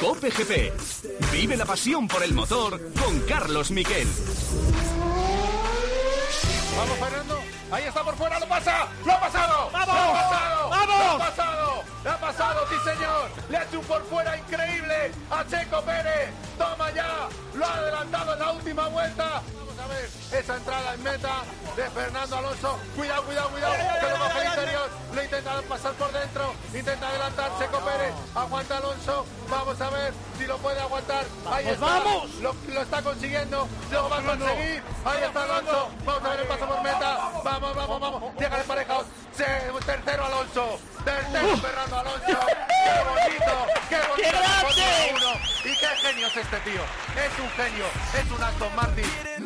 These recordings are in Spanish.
Cope GP. Vive la pasión por el motor con Carlos Miquel. Vamos, Fernando. Ahí está por fuera, lo pasa. ¡Lo ha pasado! ¡Vamos! ¡Lo ha pasado! ¡Vamos! ¡Lo ha pasado! ¡Lo ha pasado, sí señor! Le ha hecho un por fuera increíble a Checo Pérez. ¡Toma ya! Lo ha adelantado en la última vuelta. Vamos a ver esa entrada en meta de Fernando Alonso. Cuidado, cuidado, cuidado. Que lo baja el interior. Lo intenta pasar por dentro. Intenta adelantar Checo Pérez. Aguanta Alonso. Vamos a ver si lo puede aguantar. Ahí está. vamos! Lo, lo está consiguiendo. Lo va a conseguir. Ahí está Alonso. Vamos a ver el paso por meta. Vamos, vamos, vamos. Llega el pareja. Tercero Alonso. Tercero Fernando Alonso. ¡Qué bonito! ¡Qué bonito! ¡Qué grande! Fórmula 1. Y qué genio es este tío. Es un genio. Es un Aston Martin.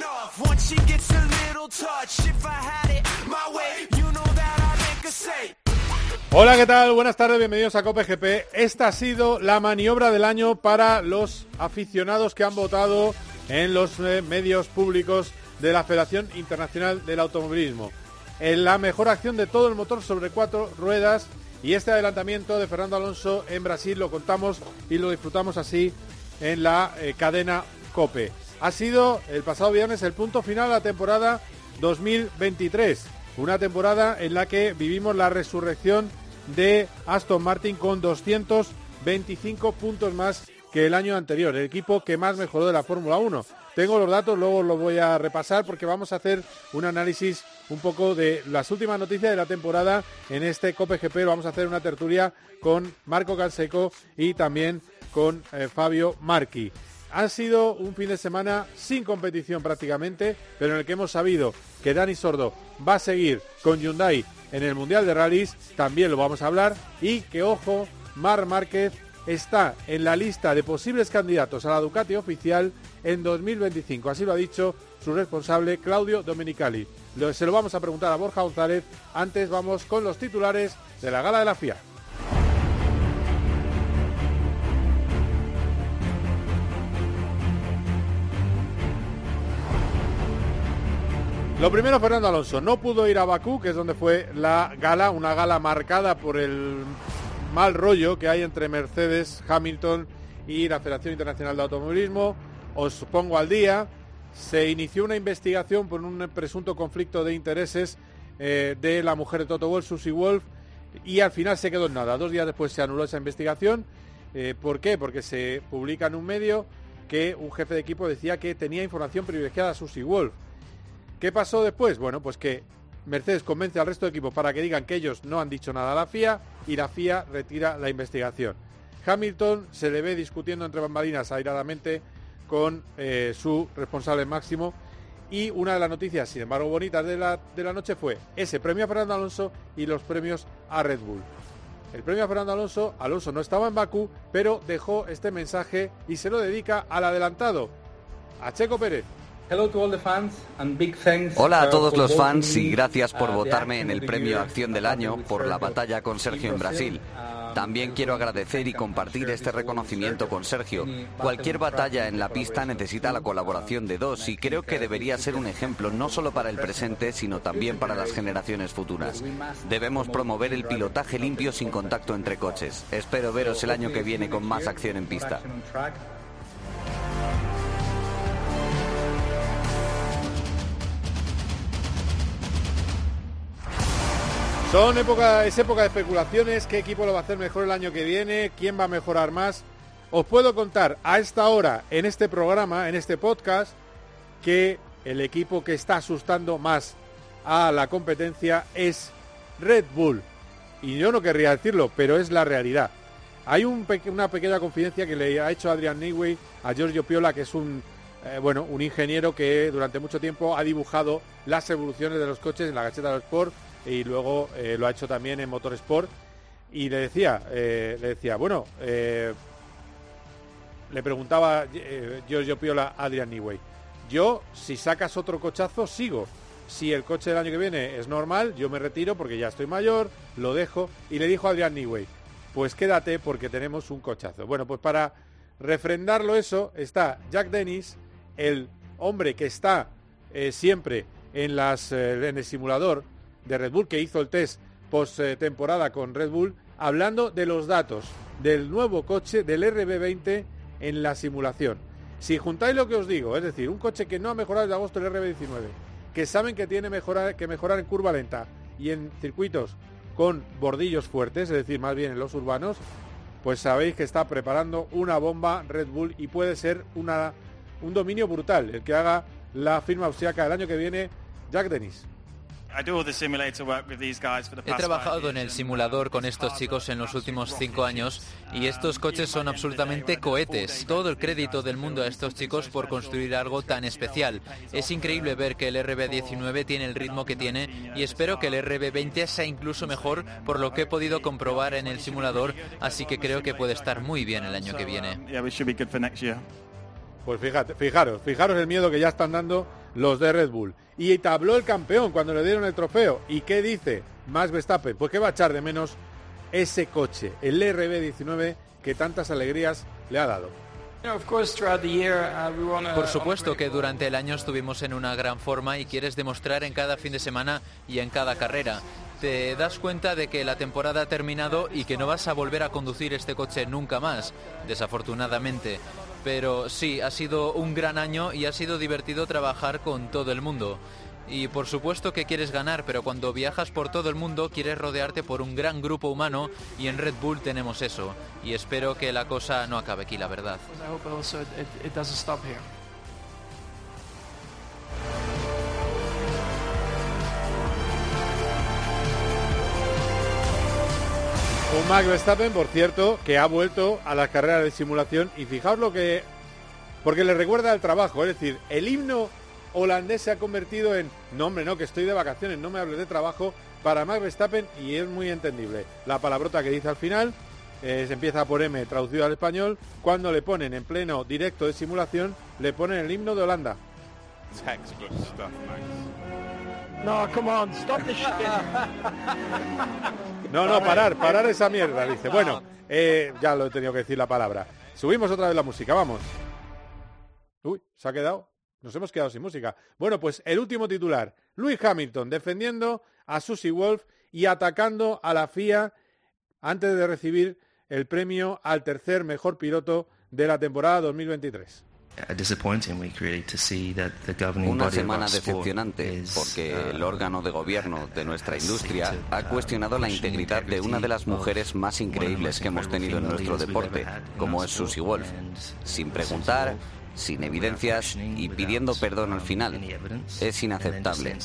Hola, ¿qué tal? Buenas tardes, bienvenidos a Cope GP. Esta ha sido la maniobra del año para los aficionados que han votado en los eh, medios públicos de la Federación Internacional del Automovilismo. La mejor acción de todo el motor sobre cuatro ruedas y este adelantamiento de Fernando Alonso en Brasil lo contamos y lo disfrutamos así en la eh, cadena Cope. Ha sido el pasado viernes el punto final de la temporada 2023. Una temporada en la que vivimos la resurrección de Aston Martin con 225 puntos más que el año anterior, el equipo que más mejoró de la Fórmula 1. Tengo los datos, luego los voy a repasar porque vamos a hacer un análisis un poco de las últimas noticias de la temporada en este Cope GP. Vamos a hacer una tertulia con Marco Canseco y también con eh, Fabio Marchi. Ha sido un fin de semana sin competición prácticamente, pero en el que hemos sabido que Dani Sordo va a seguir con Hyundai en el Mundial de Rallys, también lo vamos a hablar, y que ojo, Mar Márquez está en la lista de posibles candidatos a la Ducati oficial en 2025. Así lo ha dicho su responsable Claudio Domenicali. Se lo vamos a preguntar a Borja González. Antes vamos con los titulares de la gala de la FIA. Lo primero, Fernando Alonso, no pudo ir a Bakú, que es donde fue la gala, una gala marcada por el mal rollo que hay entre Mercedes, Hamilton y la Federación Internacional de Automovilismo. Os pongo al día, se inició una investigación por un presunto conflicto de intereses eh, de la mujer de Toto Wolff, Susie Wolf, y al final se quedó en nada. Dos días después se anuló esa investigación. Eh, ¿Por qué? Porque se publica en un medio que un jefe de equipo decía que tenía información privilegiada a Susie Wolf. ¿Qué pasó después? Bueno, pues que Mercedes convence al resto de equipos para que digan que ellos no han dicho nada a la FIA y la FIA retira la investigación. Hamilton se le ve discutiendo entre bambalinas airadamente con eh, su responsable máximo y una de las noticias, sin embargo, bonitas de la, de la noche fue ese premio a Fernando Alonso y los premios a Red Bull. El premio a Fernando Alonso, Alonso no estaba en Bakú, pero dejó este mensaje y se lo dedica al adelantado, a Checo Pérez. Hola a uh, todos los fans y gracias uh, por the votarme en el premio Acción del Año por la batalla con Sergio en Brasil. Um, También quiero agradecer y compartir este reconocimiento con Sergio. Cualquier batalla en la pista necesita la colaboración de dos y creo que debería ser un ejemplo no solo para el presente, sino también para las generaciones futuras. Debemos promover el pilotaje limpio sin contacto entre coches. Espero veros el año que viene con más acción en pista. Es época de especulaciones, qué equipo lo va a hacer mejor el año que viene, quién va a mejorar más. Os puedo contar a esta hora, en este programa, en este podcast, que el equipo que está asustando más a la competencia es Red Bull. Y yo no querría decirlo, pero es la realidad. Hay una pequeña confidencia que le ha hecho Adrian Newey a Giorgio Piola, que es un, eh, bueno, un ingeniero que durante mucho tiempo ha dibujado las evoluciones de los coches en la gacheta de los Sport y luego eh, lo ha hecho también en Motorsport. Y le decía, eh, le decía, bueno, eh, le preguntaba Giorgio Piola a Adrian Newey, yo si sacas otro cochazo sigo. Si el coche del año que viene es normal, yo me retiro porque ya estoy mayor, lo dejo. Y le dijo a Adrian Newey, pues quédate porque tenemos un cochazo. Bueno, pues para refrendarlo eso está Jack Dennis, el hombre que está siempre en, las, en el simulador de Red Bull, que hizo el test post eh, temporada con Red Bull hablando de los datos del nuevo coche del RB20 en la simulación. Si juntáis lo que os digo, es decir, un coche que no ha mejorado desde agosto el RB19, que saben que tiene que mejorar en curva lenta y en circuitos con bordillos fuertes, es decir, más bien en los urbanos, pues sabéis que está preparando una bomba Red Bull y puede ser una, un dominio brutal el que haga la firma austriaca el año que viene, Jack Dennis. He trabajado en el simulador con estos chicos en los últimos cinco años y estos coches son absolutamente cohetes. Todo el crédito del mundo a estos chicos por construir algo tan especial. Es increíble ver que el RB19 tiene el ritmo que tiene y espero que el RB20 sea incluso mejor por lo que he podido comprobar en el simulador, así que creo que puede estar muy bien el año que viene. Pues fíjate, fijaros, fijaros el miedo que ya están dando los de Red Bull. Y tabló el campeón cuando le dieron el trofeo. ¿Y qué dice Max Verstappen? Pues que va a echar de menos ese coche, el RB19, que tantas alegrías le ha dado. Por supuesto que durante el año estuvimos en una gran forma y quieres demostrar en cada fin de semana y en cada carrera. Te das cuenta de que la temporada ha terminado y que no vas a volver a conducir este coche nunca más, desafortunadamente. Pero sí, ha sido un gran año y ha sido divertido trabajar con todo el mundo. Y por supuesto que quieres ganar, pero cuando viajas por todo el mundo quieres rodearte por un gran grupo humano y en Red Bull tenemos eso. Y espero que la cosa no acabe aquí, la verdad. Un Max Verstappen, por cierto, que ha vuelto a las carreras de simulación y fijaos lo que... Porque le recuerda al trabajo, es decir, el himno holandés se ha convertido en, no hombre, no, que estoy de vacaciones, no me hables de trabajo, para Max Verstappen y es muy entendible. La palabrota que dice al final eh, se empieza por M traducido al español, cuando le ponen en pleno directo de simulación, le ponen el himno de Holanda. No, come on, stop this shit. No, no, parar, parar esa mierda, dice. Bueno, eh, ya lo he tenido que decir la palabra. Subimos otra vez la música, vamos. Uy, se ha quedado. Nos hemos quedado sin música. Bueno, pues el último titular. Louis Hamilton defendiendo a Susie Wolf y atacando a la FIA antes de recibir el premio al tercer mejor piloto de la temporada 2023. Una semana decepcionante porque uh, el órgano de gobierno de nuestra industria ha cuestionado la integridad de una de las mujeres más increíbles que hemos tenido en nuestro deporte, como es Susie Wolf, sin preguntar, sin evidencias y pidiendo perdón al final. Es inaceptable.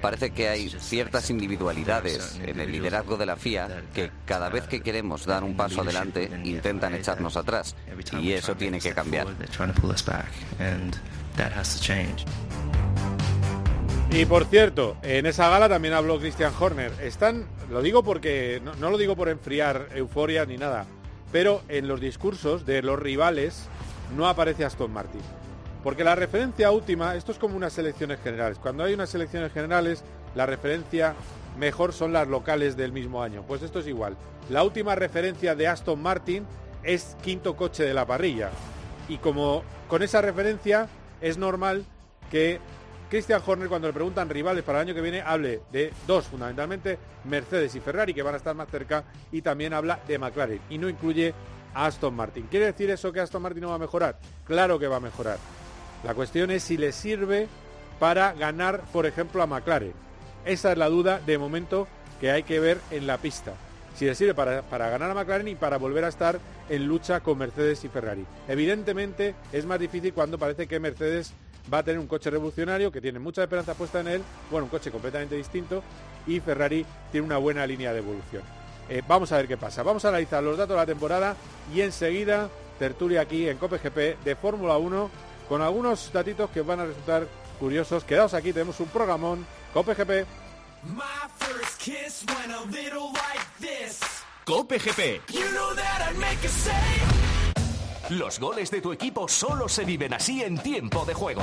Parece que hay ciertas individualidades en el liderazgo de la FIA que cada vez que queremos dar un paso adelante intentan echarnos atrás y eso tiene que cambiar. Y por cierto, en esa gala también habló Christian Horner. Están, lo digo porque no, lo digo por enfriar euforia ni nada, pero en los discursos de los rivales no aparece Aston Martin. Porque la referencia última, esto es como unas elecciones generales. Cuando hay unas elecciones generales, la referencia mejor son las locales del mismo año. Pues esto es igual. La última referencia de Aston Martin es quinto coche de la parrilla. Y como con esa referencia es normal que Christian Horner cuando le preguntan rivales para el año que viene hable de dos fundamentalmente, Mercedes y Ferrari que van a estar más cerca y también habla de McLaren y no incluye Aston Martin. ¿Quiere decir eso que Aston Martin no va a mejorar? Claro que va a mejorar. La cuestión es si le sirve para ganar, por ejemplo, a McLaren. Esa es la duda de momento que hay que ver en la pista. Si le sirve para, para, ganar a McLaren y para volver a estar en lucha con Mercedes y Ferrari. Evidentemente es más difícil cuando parece que Mercedes va a tener un coche revolucionario que tiene mucha esperanza puesta en él, bueno, un coche completamente distinto y Ferrari tiene una buena línea de evolución. Eh, vamos a ver qué pasa. Vamos a analizar los datos de la temporada y enseguida tertulia aquí en COPGP de Fórmula 1 con algunos datitos que van a resultar curiosos. Quedaos aquí, tenemos un programón COPGP. COPGP. Los goles de tu equipo solo se viven así en tiempo de juego.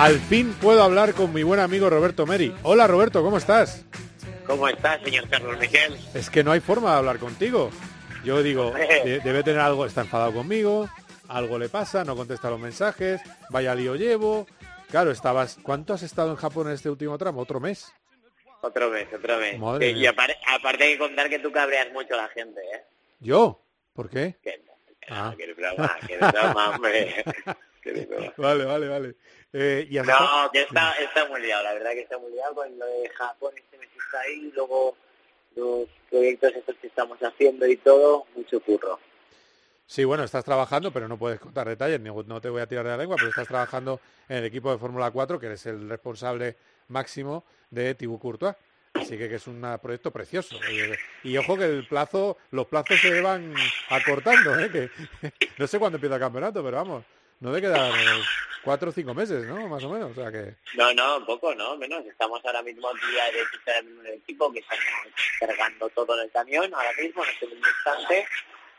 Al fin puedo hablar con mi buen amigo Roberto Meri. Hola Roberto, ¿cómo estás? ¿Cómo estás, señor Carlos Miguel? Es que no hay forma de hablar contigo. Yo digo, de- debe tener algo, está enfadado conmigo, algo le pasa, no contesta los mensajes, vaya lío llevo. Claro, estabas. ¿Cuánto has estado en Japón en este último tramo? ¿Otro mes? Otro mes, otro mes. Madre y mía. apar- aparte hay que contar que tú cabreas mucho a la gente, ¿eh? ¿Yo? ¿Por qué? Que, que Ah. no, que es broma, que es broma, hombre. Vale, vale, vale. Eh, ¿y No, que está, está muy liado, la verdad que está muy liado con lo de Japón, este mes está ahí, luego los proyectos estos que estamos haciendo y todo, mucho curro. Sí, bueno, estás trabajando, pero no puedes contar detalles, ni- no te voy a tirar de la lengua, pero estás trabajando en el equipo de Fórmula 4, que eres el responsable máximo de Thibaut Courtois. Así que, que es un proyecto precioso. Y, y ojo que el plazo, los plazos se van acortando, ¿eh? que no sé cuándo empieza el campeonato, pero vamos, no debe quedar cuatro o cinco meses, ¿no? Más o menos. O sea que No, no, poco, no, menos. Estamos ahora mismo ya de el equipo que estamos cargando todo en el camión ahora mismo, en este mismo instante,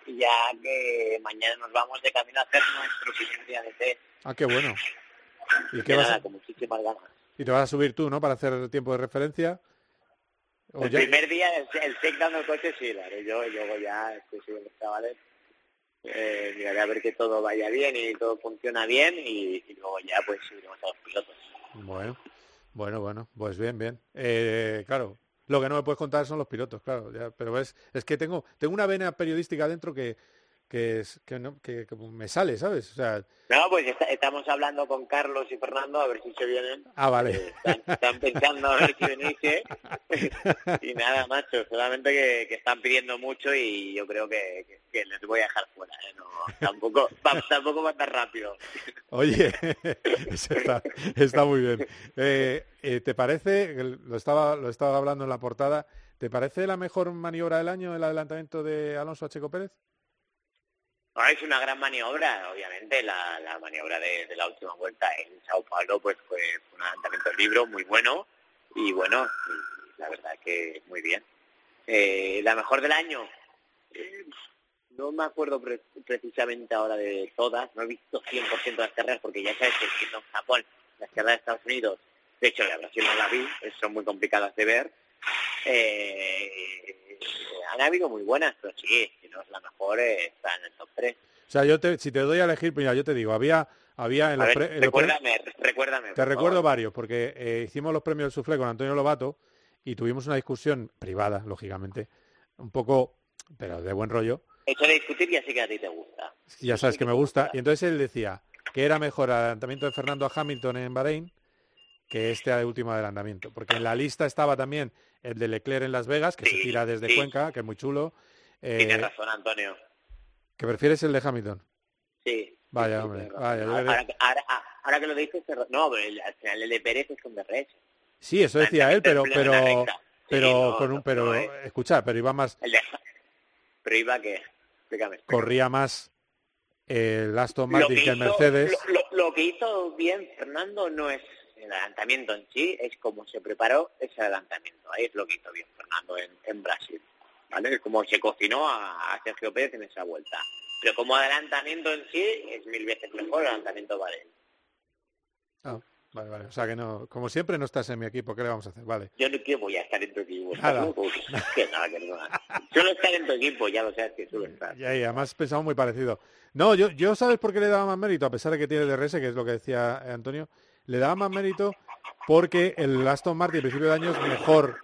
y ya que mañana nos vamos de camino a hacer nuestro primer día de test. Ah, qué bueno. ¿Y, qué vas nada, a- con muchísimas ganas. y te vas a subir tú, ¿no? Para hacer tiempo de referencia. El ya- primer día, el, el tech dando el coche, sí, lo haré yo, y luego ya estoy con los chavales. Eh, miraré a ver que todo vaya bien y todo funciona bien, y, luego ya pues subiremos a los pilotos. Bueno, bueno, bueno, pues bien, bien. Eh, claro, lo que no me puedes contar son los pilotos, claro, ya, pero es, es que tengo, tengo una vena periodística dentro que, que, es, que, no, que, que me sale, ¿sabes? O sea, No, pues está- estamos hablando con Carlos y Fernando a ver si se vienen. ah, Eh, vale. Están, están pensando a ver si venís, ¿eh? y nada, macho, solamente que, que están pidiendo mucho y yo creo que, que- les voy a dejar fuera, ¿eh? No, tampoco, va, tampoco va tan rápido. Oye, está, está muy bien. Eh, eh, ¿Te parece, lo estaba, lo estaba hablando en la portada, ¿te parece la mejor maniobra del año el adelantamiento de Alonso a Checo Pérez? Ah, es una gran maniobra, obviamente, la, la maniobra de, la última vuelta en Sao Paulo pues fue, un adelantamiento del libro muy bueno y bueno, la verdad que muy bien. Eh, la mejor del año, eh, no me acuerdo pre- precisamente ahora de todas, no he visto 100% de las carreras porque ya sabes que siendo en Japón, las carreras de Estados Unidos, de hecho la Brasil no la vi, son muy complicadas de ver. Eh, han habido muy buenas, pero sí, si no es la mejor, eh, está en el top 3. O sea, yo te, si te doy a elegir, mira, yo te digo, había, había en los, ver, en los recuérdame, recuérdame. Te recuerdo favor. varios, porque eh, hicimos los premios del Suflé con Antonio Lobato y tuvimos una discusión privada, lógicamente, un poco, pero de buen rollo. Hecho de discutir ya sé que a ti te gusta. Ya sabes que me gusta. Y entonces él decía que era mejor el adelantamiento de Fernando a Hamilton en Bahrein que este último adelantamiento. Porque en la lista estaba también el de Leclerc en Las Vegas, que se tira desde sí. Cuenca, que es muy chulo. Eh, Tienes razón, Antonio. ¿Que prefieres el de Hamilton? Sí. Vaya, hombre, vaya, yo ahora, que- ahora- ahora que lo dices, no, pero el- al final el de Pérez es con DRS. Sí, eso decía él, pero, pero, pero, no, con un, pero, no, escucha, pero iba más, El de... Pero iba que... Explícame. corría más el Aston Martin que, que el hizo, Mercedes. lo, lo- lo que hizo bien Fernando no es el adelantamiento en sí, es cómo se preparó ese adelantamiento. Ahí es lo que hizo bien Fernando en, en Brasil. ¿Vale? Es como se cocinó a, a Sergio Pérez en esa vuelta. Pero como adelantamiento en sí, es mil veces mejor el adelantamiento Bahrein. Ah, vale, vale. O sea que no, como siempre no estás en mi equipo, ¿qué le vamos a hacer? Vale. Yo no quiero voy a estar en tu equipo. ¿estás Nada. loco? Que nada, que no. Suelo estar en tu equipo, ya lo sabes que suelo estar. Y ahí, además pensamos muy parecido. No, yo, yo sabes por qué le daba más mérito, a pesar de que tiene DRS, que es lo que decía Antonio, le daba más mérito porque el Aston Martin a principio de año es mejor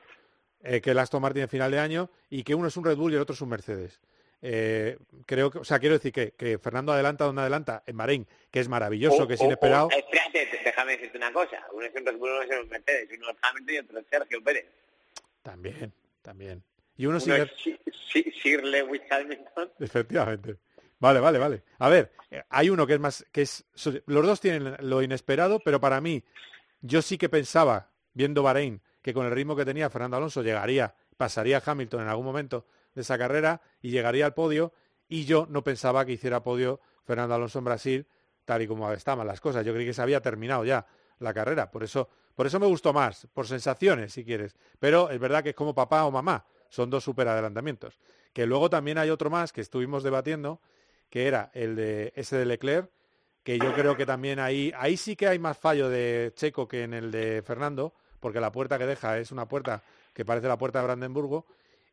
eh, que el Aston Martin en final de año y que uno es un Red Bull y el otro es un Mercedes. Eh, creo que, o sea, quiero decir que, que Fernando adelanta donde adelanta en Bahrein, que es maravilloso, O- que es o- o- inesperado. espérate, déjame decirte una cosa. Uno es un Red Bull, uno es un Mercedes, uno es Hamilton y otro es Sergio Pérez. También, también. Y uno, Uno sigue... es Sir Lewis Hamilton. Efectivamente. Vale, vale, vale. A ver, eh, hay uno que es más, que es, los dos tienen lo inesperado, pero para mí, yo sí que pensaba, viendo Bahrein, que con el ritmo que tenía Fernando Alonso llegaría, pasaría Hamilton en algún momento de esa carrera y llegaría al podio, y yo no pensaba que hiciera podio Fernando Alonso en Brasil, tal y como estaban las cosas. Yo creí que se había terminado ya la carrera, por eso, por eso me gustó más, por sensaciones, si quieres. Pero es verdad que es como papá o mamá, son dos super adelantamientos. Que luego también hay otro más que estuvimos debatiendo, que era el de ese de Leclerc, que yo creo que también ahí, ahí sí que hay más fallo de Checo que en el de Fernando, porque la puerta que deja es una puerta que parece la puerta de Brandenburgo.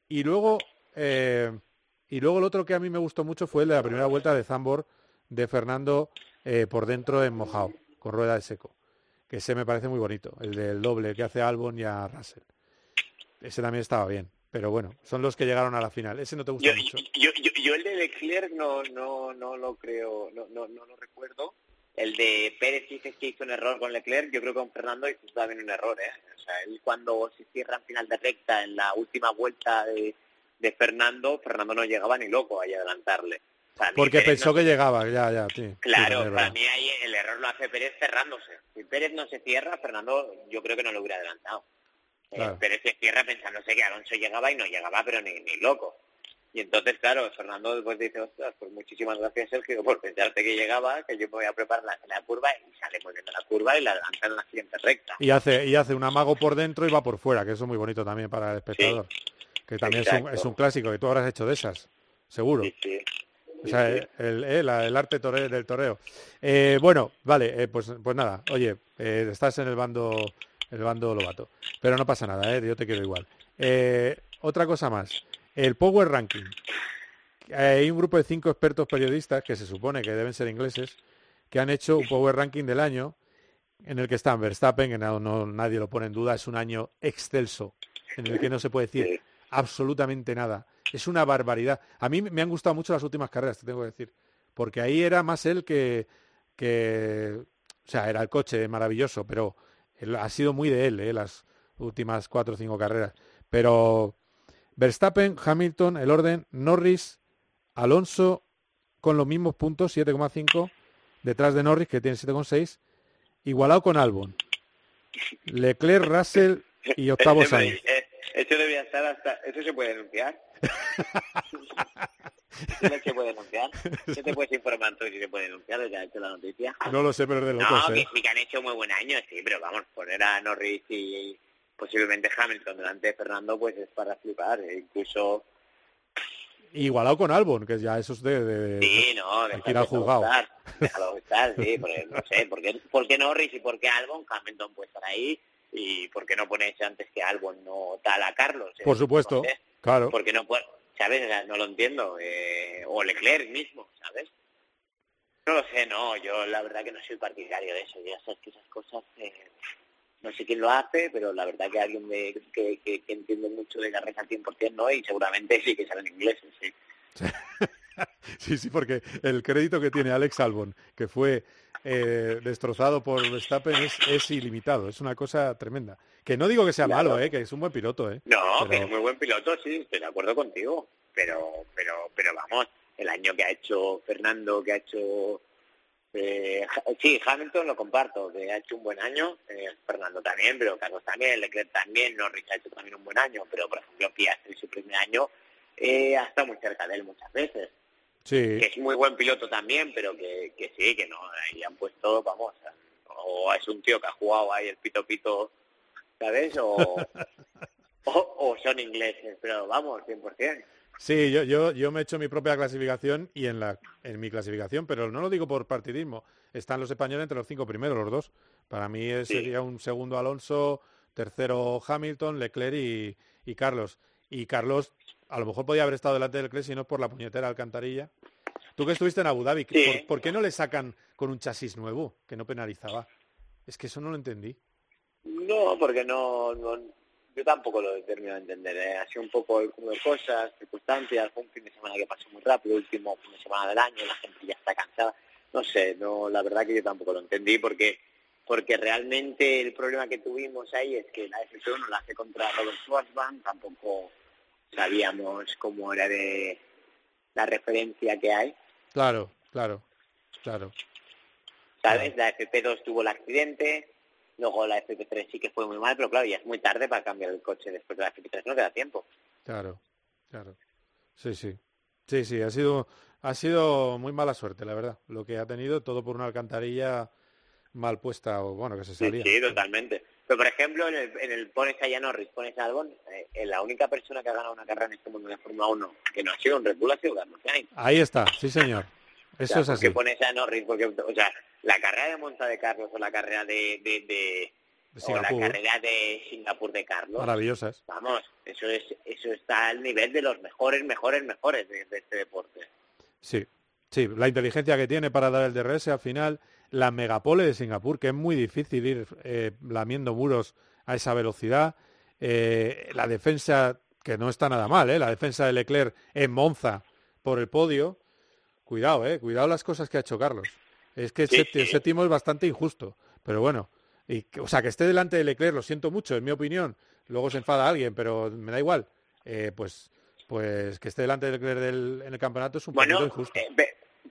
Y luego, eh, y luego el otro que a mí me gustó mucho fue el de la primera vuelta de Zambor de Fernando eh, por dentro en mojado, con rueda de seco. Que ese me parece muy bonito, el del doble que hace Albon y a Russell. Ese también estaba bien, pero bueno, son los que llegaron a la final. Ese no te gusta Yo, mucho. yo, yo, yo el de Leclerc no, no, no lo creo, no, no, no lo recuerdo. El de Pérez dices que hizo un error con Leclerc, yo creo que con Fernando hizo también un error, ¿eh? O sea, él cuando se cierra en final de recta en la última vuelta de, de Fernando, Fernando no llegaba ni loco ahí a adelantarle. Porque Pérez pensó no- que llegaba, ya, ya, sí. Claro, para mí ahí el error lo hace Pérez cerrándose. Si Pérez no se cierra, Fernando yo creo que no lo hubiera adelantado. Eh, Claro. Pérez se cierra pensándose que Alonso llegaba y no llegaba, pero ni, ni loco. Y entonces, claro, Fernando después dice, ostras, pues muchísimas gracias Sergio por pensarte que llegaba, que yo me voy a preparar la, la curva y sale muy bien de la curva y la adelanta en la siguiente recta. Y hace, y hace un amago por dentro y va por fuera, que eso es muy bonito también para el espectador. que también es un, es un clásico, que tú habrás hecho de esas, seguro. Sí, sí. O sea, Sí, sí. el, el- el arte del toreo. Eh, bueno, vale, eh, pues, pues nada, oye, eh, estás en el bando, el bando lobato. Pero no pasa nada, eh, yo te quiero igual. Eh, otra cosa más, el Power Ranking. Hay un grupo de cinco expertos periodistas, que se supone que deben ser ingleses, que han hecho un Power Ranking del año en el que están Verstappen, que no, no- nadie lo pone en duda, es un año excelso, en el que no se puede decir absolutamente nada. Es una barbaridad. A mí me han gustado mucho las últimas carreras, te tengo que decir. Porque ahí era más él que, que o sea, era el coche maravilloso, pero él- ha sido muy de él, ¿eh? las últimas cuatro o cinco carreras. Pero Verstappen, Hamilton, el orden, Norris, Alonso con los mismos puntos, 7,5, detrás de Norris, que tiene 7,6, igualado con Albon. Leclerc, Russell y octavo Sainz. eh, Eso debía estar hasta... ¿Eso se puede denunciar? ¿Eso no se puede denunciar? ¿Qué te puedes informar tú si se puede denunciar desde ha hecho la noticia? No lo sé, pero es de No, locos, que ¿eh? que han hecho muy buen año, sí, pero vamos, poner a Norris y posiblemente Hamilton delante de Fernando, pues es para flipar. e incluso, Igualado con Albon, que ya eso es de... de- sí, no, déjalo ir al juzgado. estar, déjalo estar, sí, porque, no sé, ¿por qué, por qué Norris y por qué Albon? Hamilton puede estar ahí, y ¿por qué no pones antes que Albon no tal a Carlos? Eh, Por supuesto, no sé, claro. porque no puede, ¿sabes? No lo entiendo. Eh, o Leclerc mismo, ¿sabes? No lo sé, no, yo la verdad que no soy partidario de eso. Ya sabes que esas cosas, eh, no sé quién lo hace, pero la verdad que alguien de- que, que, que entiende mucho de carrera al 100% no, y seguramente sí que saben inglés, sí. Sí, sí, porque el crédito que tiene Alex Albon, que fue eh, destrozado por Verstappen, es, es ilimitado. Es una cosa tremenda. Que no digo que sea Claro. malo, eh, que es un buen piloto. Eh. No, Pero- que es muy buen piloto, sí, estoy de acuerdo contigo. Pero, pero, pero vamos, el año que ha hecho Fernando, que ha hecho... eh, sí, Hamilton lo comparto, que ha hecho un buen año, eh, Fernando también, pero Carlos también, Leclerc también, Norris ha hecho también un buen año, pero por ejemplo Piastri su primer año eh, ha estado muy cerca de él muchas veces. Sí, Que es muy buen piloto también, pero que, que sí, que no, ahí han puesto, vamos, o es un tío que ha jugado ahí el pito pito, ¿sabes? O, o, o son ingleses, pero vamos, 100%. sí yo, yo, yo me he hecho mi propia clasificación y en, la, en mi clasificación, pero no lo digo por partidismo. Están los españoles entre los cinco primeros, los dos. Para mí es- Sí. sería un segundo Alonso, tercero Hamilton, Leclerc y, y Carlos. Y Carlos a lo mejor podía haber estado delante del Leclerc si no es por la puñetera alcantarilla. Tú que estuviste en Abu Dhabi, Sí. ¿por, por qué no le sacan con un chasis nuevo que no penalizaba? Es que eso no lo entendí. No, porque no, no yo tampoco lo he terminado de entender. ¿eh? Ha sido un poco el cúmulo de cosas, circunstancias, fue un fin de semana que pasó muy rápido, último fin de semana del año, la gente ya está cansada. No sé, no, la verdad que yo tampoco lo entendí porque porque realmente el problema que tuvimos ahí es que la F1 la hace contra Robert Schwarzman, tampoco sabíamos cómo era de la referencia que hay, Claro, claro, claro. ¿sabes? La FP2 tuvo el accidente, luego la FP3 sí que fue muy mal, pero claro, ya es muy tarde para cambiar el coche después de la FP3, no queda tiempo. Claro, claro. Sí, sí. Sí, sí, ha sido, ha sido muy mala suerte, la verdad. Lo que ha tenido, todo por una alcantarilla mal puesta, o bueno, que se Sí, salía. sí, totalmente. Pero, por ejemplo, en el, en el pones a Norris, pones a Albon, eh, eh, la única persona que ha ganado una carrera en este mundo de Fórmula 1 que no ha sido un Red Bull ha sido Carlos Sainz. Ahí está, sí, señor. Eso O sea, es ¿por así. qué pones a Norris? Porque, o sea, la carrera de Monza de Carlos o la carrera de... de, de- o la carrera de Singapur de Carlos. Maravillosas. Vamos, eso es eso está al nivel de los mejores, mejores, mejores de, de este deporte. Sí, sí, la inteligencia que tiene para dar el DRS al final, la megapole de Singapur, que es muy difícil ir eh, lamiendo muros a esa velocidad, eh, la defensa, que no está nada mal, ¿eh? la defensa de Leclerc en Monza por el podio, cuidado, eh, cuidado las cosas que ha hecho Carlos. Es que el Sí, sí. el séptimo es bastante injusto, pero bueno, y, que- o sea, que esté delante de Leclerc, lo siento mucho, en mi opinión, luego se enfada alguien, pero me da igual, eh, pues pues que esté delante de Leclerc del- en el campeonato es un Bueno, poquito injusto. eh,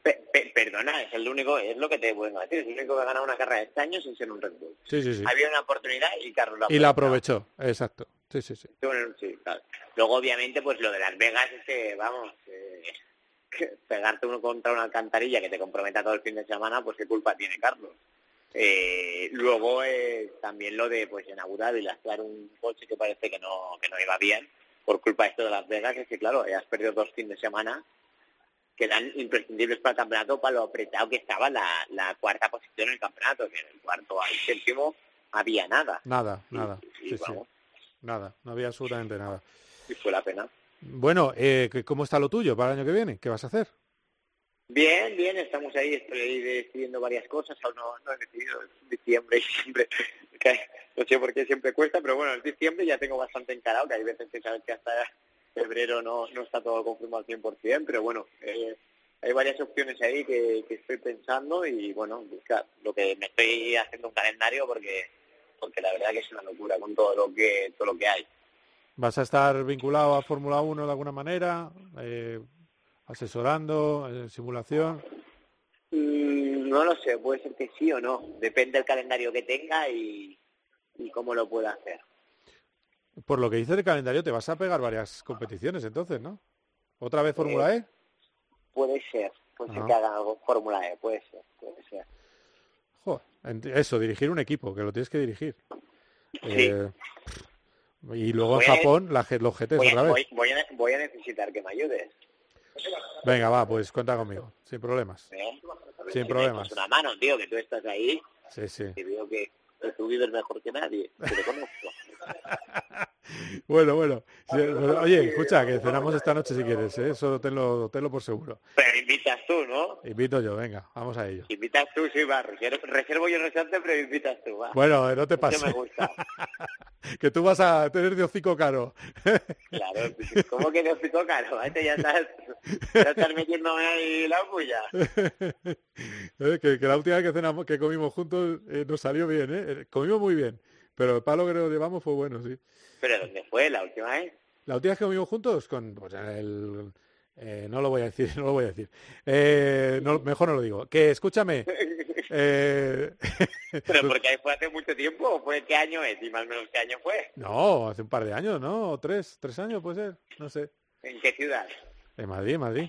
pe- pe- pe- perdona, es el único, es lo que te puedo decir, es el único que ha ganado una carrera este año sin ser un Red Bull. Sí, sí, sí. Había una oportunidad y Carlos la Y la aprovechó. aprovechó, exacto. Sí, sí, sí. Bueno, sí, claro. Luego, obviamente, pues lo de Las Vegas es que, vamos, eh, que pegarte uno contra una alcantarilla que te comprometa todo el fin de semana, pues qué culpa tiene Carlos. Eh, luego, eh, también lo de, pues en Abu Dhabi, lastrar un coche que parece que no, que no iba bien por culpa de esto de Las Vegas, es que, claro, has perdido dos fines de semana que eran imprescindibles para el campeonato, para lo apretado que estaba la, la cuarta posición en el campeonato, que en el cuarto al séptimo había nada. Nada, nada. Y, Sí, sí. vamos, Nada, no había absolutamente nada. y fue la pena. Bueno, eh, ¿qué- ¿cómo está lo tuyo para el año que viene? ¿Qué vas a hacer? Bien, bien, estamos ahí, estoy ahí decidiendo varias cosas, aún no, no he decidido, es diciembre y siempre, que no sé por qué siempre cuesta, pero bueno, en diciembre ya tengo bastante encarado, que hay veces que sabes que hasta febrero no, no está todo confirmado al 100%, pero bueno, eh, hay varias opciones ahí que, que estoy pensando y bueno, buscar lo que me estoy haciendo un calendario porque porque la verdad que es una locura con todo lo que todo lo que hay. ¿Vas a estar vinculado a Fórmula 1 de alguna manera? Eh, ¿Asesorando? eh, ¿Simulación? Mm, no lo sé, puede ser que sí o no, depende del calendario que tenga y, y cómo lo pueda hacer. Por lo que dice el calendario, te vas a pegar varias competiciones entonces, ¿no? ¿Otra vez Fórmula E? Puede ser, puede ser Ajá. que haga algo Fórmula E, puede ser, puede ser. Joder, eso, dirigir un equipo, que lo tienes que dirigir. Sí. Eh, y luego Voy en a- Japón, la, ge- los GTs Voy otra a, vez. voy, voy a, voy a necesitar que me ayudes. Venga, va, pues cuenta conmigo, sin problemas. ¿eh? A Sin si problemas. una mano, tío, que tú estás ahí Sí, sí. y veo que, tú vives mejor que nadie, te conozco. Bueno, bueno. Oye, escucha, que cenamos esta noche si quieres, ¿eh? Eso tenlo, tenlo por seguro. Pero invitas tú, ¿no? Invito yo, venga, vamos a ello. Invitas tú, sí, va. Reservo, yo el restaurante, pero invitas tú, va. Bueno, eh, no te pases. me gusta. que tú vas a tener de hocico caro. Claro, ¿cómo que te pico caro? Este ya estás, ya estás metiéndome ahí la puya. Eh, que, que la última vez que cenamos, que comimos juntos, eh, nos salió bien, ¿eh? Comimos muy bien. Pero el palo que nos llevamos fue bueno, sí. ¿Pero dónde fue la última vez? La última vez que comimos juntos, con pues, el... eh, no lo voy a decir, no lo voy a decir. Eh, no, mejor no lo digo. Que escúchame. eh, ¿Pero porque ahí fue hace mucho tiempo o fue qué año es? Y más o menos qué año fue. no, hace un par de años, ¿no? O tres, tres años puede ser, no sé. ¿En qué ciudad? En Madrid, Madrid.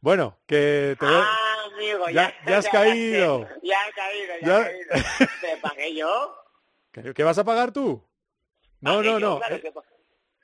Bueno, que te... Ah, amigo, Ya- ya, ya has caído. Ya he caído, ya, he caído. ¿Te pagué yo? ¿Que, que vas a pagar tú? No, Pagué no, yo, no. Claro, eh, que-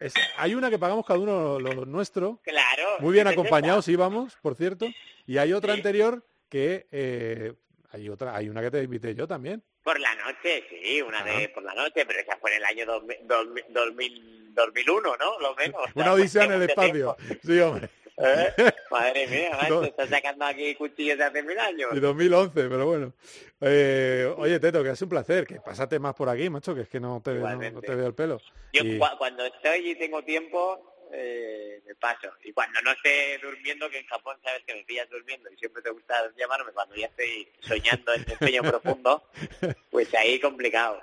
es- hay una que pagamos cada uno lo nuestro. claro, Muy bien ¿qué es acompañados íbamos, por cierto. Y hay otra Sí. anterior que eh, hay otra, hay una que te invité yo también. Por la noche, sí, una de Ajá. por la noche, pero esa fue en el año 2000, 2000, 2000, 2001, ¿no? Lo menos. Una odisea en el espacio. tiempo. Sí, hombre. ¿Eh? Madre mía, macho, No. estás sacando aquí cuchillos de hace mil años. De 2011, pero bueno. Eh, oye, Teto, que es un placer. Que pásate más por aquí, macho, que es que no te, no- no te veo el pelo. Yo Y- cua- cuando estoy y tengo tiempo, eh, me paso. Y cuando no esté durmiendo, que en Japón sabes que me pillas durmiendo y siempre te gusta llamarme cuando ya estoy soñando en el sueño profundo, pues ahí complicado.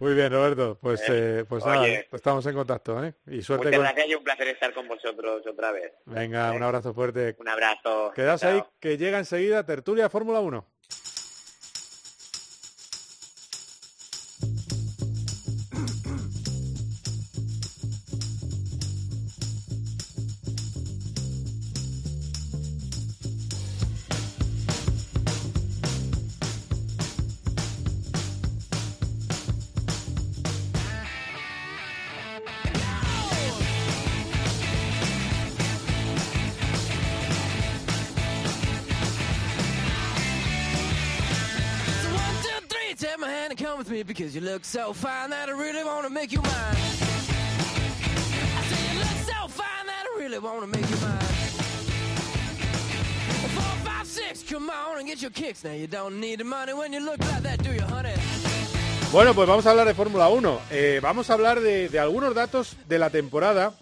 Muy bien, Roberto. Pues, Eh, eh, pues oye. nada, estamos en contacto, ¿eh? Y suerte Muchas con... gracias y un placer estar con vosotros otra vez. Venga, un abrazo fuerte. Un abrazo. Quedaos Chao. ahí, que llega enseguida Tertulia Fórmula 1. Because you look so fine that I really want to make you mine. I say you look so fine that I really want to make you mine. Four, five, six, come on and get your kicks. Now you don't need the money when you look like that, do you, honey? Bueno, pues vamos a hablar de Fórmula 1. Eh, vamos a hablar de, de algunos datos de la temporada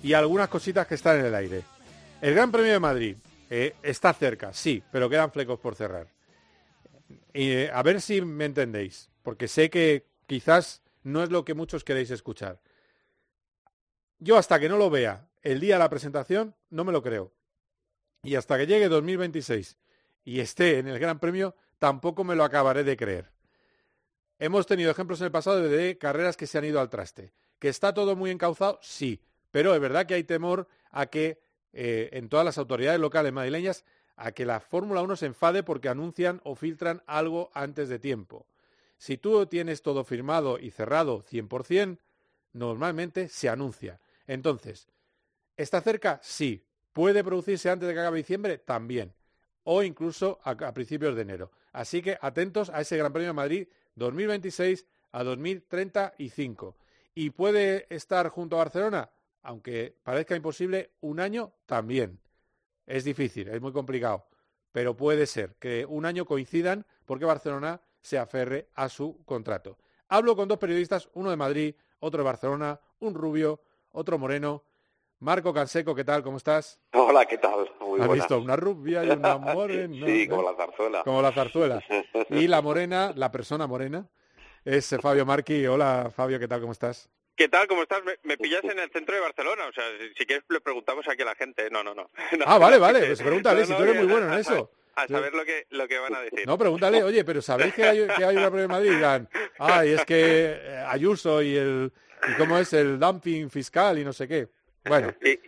y algunas cositas que están en el aire. El Gran Premio de Madrid eh, está cerca, sí, pero quedan flecos por cerrar. Eh, a ver si me entendéis, porque sé que quizás no es lo que muchos queréis escuchar. Yo hasta que no lo vea el día de la presentación, no me lo creo. Y hasta que llegue 2026 y esté en el Gran Premio, tampoco me lo acabaré de creer. Hemos tenido ejemplos en el pasado de carreras que se han ido al traste. ¿Que está todo muy encauzado? Sí. Pero es verdad que hay temor a que eh, en todas las autoridades locales madrileñas a que la Fórmula 1 se enfade porque anuncian o filtran algo antes de tiempo. Si tú tienes todo firmado y cerrado 100%, normalmente se anuncia. Entonces, ¿está cerca? Sí. ¿Puede producirse antes de que acabe diciembre? También. O incluso a, a principios de enero. Así que atentos a ese Gran Premio de Madrid 2026 a 2035. ¿Y puede estar junto a Barcelona? Aunque parezca imposible, un año también. Es difícil, es muy complicado, pero puede ser que un año coincidan porque Barcelona se aferre a su contrato. Hablo con dos periodistas, uno de Madrid, otro de Barcelona, un rubio, otro moreno. Marco Canseco, ¿qué tal? ¿Cómo estás? Hola, ¿qué tal? Muy ¿Has visto una rubia y una morena? Sí, ¿eh? como la zarzuela. Como la zarzuela. Y la morena, la persona morena, es Fabio Marqui. Hola, Fabio, ¿qué tal? ¿Cómo estás? ¿Qué tal? ¿Cómo estás? Me, me pillas en el centro de Barcelona. O sea, si, si quieres le preguntamos aquí a la gente. No, no, no. No, Ah, vale, vale. Pues pregúntale no, si tú eres muy bueno en eso. A, saber lo que, lo que van a decir. No, pregúntale, oye, pero ¿sabéis que hay, que hay una prueba en Madrid? Dirán, ay, es que eh, Ayuso y el y cómo es el dumping fiscal y no sé qué. Bueno, eh,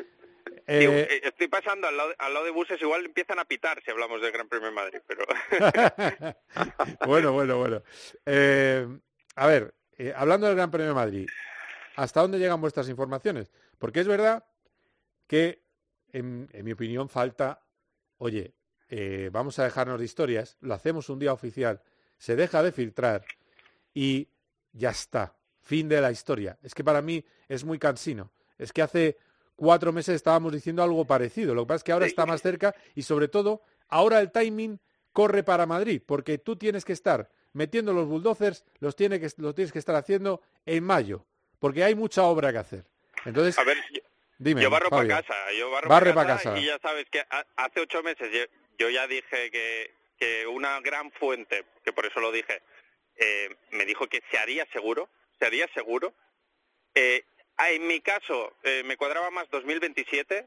y, eh, estoy pasando al lado, al lado de buses, igual empiezan a pitar si hablamos del Gran Premio de Madrid, pero... bueno, bueno, bueno. Eh, a ver, eh, hablando del Gran Premio de Madrid, ¿hasta dónde llegan vuestras informaciones? Porque es verdad que, en, en mi opinión, falta, oye, eh, vamos a dejarnos de historias, lo hacemos un día oficial, se deja de filtrar y ya está, fin de la historia. Es que para mí es muy cansino. Es que hace cuatro meses estábamos diciendo algo parecido. Lo que pasa es que ahora está más cerca y sobre todo ahora el timing corre para Madrid, porque tú tienes que estar metiendo los bulldozers, los, tiene que, los tienes que estar haciendo en mayo, porque hay mucha obra que hacer. Entonces, A ver, yo, dime, yo barro para casa, yo barro para pa' casa, casa. y ya sabes que ha- hace ocho meses yo, ya dije que, una gran fuente, que por eso lo dije, eh, me dijo que se haría seguro, se haría seguro. Eh, en mi caso, eh, me cuadraba más 2027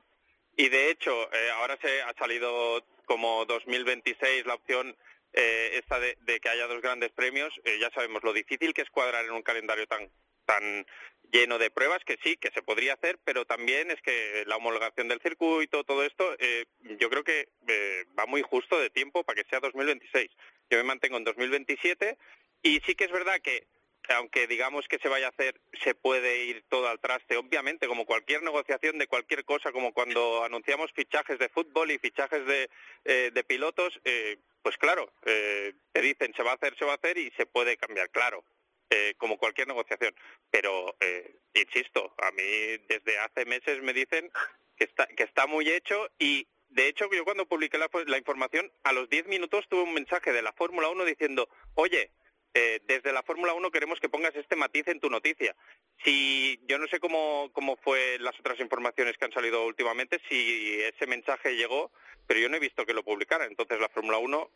y de hecho eh, ahora se ha salido como 2026 la opción eh, esta de, que haya dos grandes premios. Ya sabemos lo difícil que es cuadrar en un calendario tan tan lleno de pruebas que sí, que se podría hacer, pero también es que la homologación del circuito, todo esto, eh, yo creo que eh, va muy justo de tiempo para que sea 2026. Yo me mantengo en 2027 y sí que es verdad que aunque digamos que se vaya a hacer, se puede ir todo al traste, obviamente, como cualquier negociación de cualquier cosa, como cuando anunciamos fichajes de fútbol y fichajes de, eh, de pilotos, eh, pues claro, eh, te dicen se va a hacer, se va a hacer y se puede cambiar, claro, eh, como cualquier negociación. Pero, eh, insisto, a mí desde hace meses me dicen que está, que está muy hecho y, de hecho, yo cuando publiqué la, la información, a los 10 minutos tuve un mensaje de la Fórmula 1 diciendo, oye, eh, desde la Fórmula 1 queremos que pongas este matiz en tu noticia. Si yo no sé cómo, cómo fue las otras informaciones que han salido últimamente, si ese mensaje llegó, pero yo no he visto que lo publicara. Entonces la Fórmula 1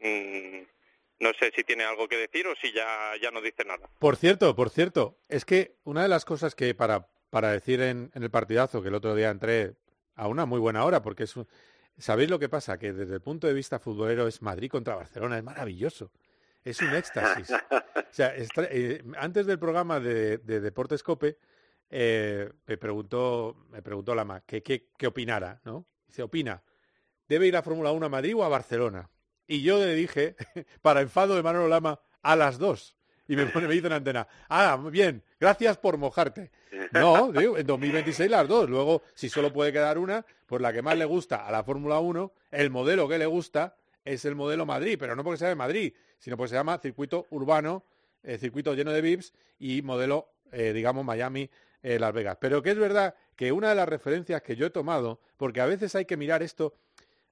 mm, no sé si tiene algo que decir o si ya, ya no dice nada. Por cierto, por cierto, es que una de las cosas que para, para decir en, el partidazo, que el otro día entré a una muy buena hora, porque es un- ¿Sabéis lo que pasa? Que desde el punto de vista futbolero es Madrid contra Barcelona, es maravilloso. Es un éxtasis. O sea, eh, antes del programa de, de Deportes Cope, eh, me preguntó, me preguntó Lama que qué qué opinara, ¿no? Dice, opina, ¿debe ir a Fórmula 1 a Madrid o a Barcelona? Y yo le dije, para enfado de Manolo Lama, a las dos. Y me, pone, me dice en antena, ah, bien, gracias por mojarte. No, digo, en 2026 las dos. Luego, si solo puede quedar una, pues la que más le gusta a la Fórmula 1, el modelo que le gusta es el modelo Madrid, pero no porque sea de Madrid, sino porque se llama circuito urbano, eh, circuito lleno de VIPs y modelo, eh, digamos, Miami, eh, Las Vegas. Pero que es verdad que una de las referencias que yo he tomado, porque a veces hay que mirar esto,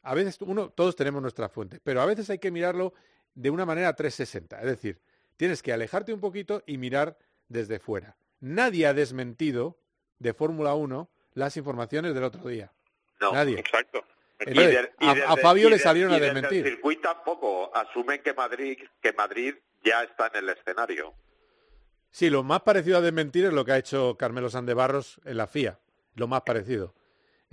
a veces uno, todos tenemos nuestra fuente, pero a veces hay que mirarlo de una manera 360. Es decir, tienes que alejarte un poquito y mirar desde fuera. Nadie ha desmentido de Fórmula 1 las informaciones del otro día. No. Nadie. Exacto. Entonces, Y de- y a, Fabio y le salieron y a desde desmentir. El circuito tampoco asumen que Madrid, que Madrid ya está en el escenario. Sí, lo más parecido a desmentir es lo que ha hecho Carmelo Sandebarros en la FIA. Lo más parecido.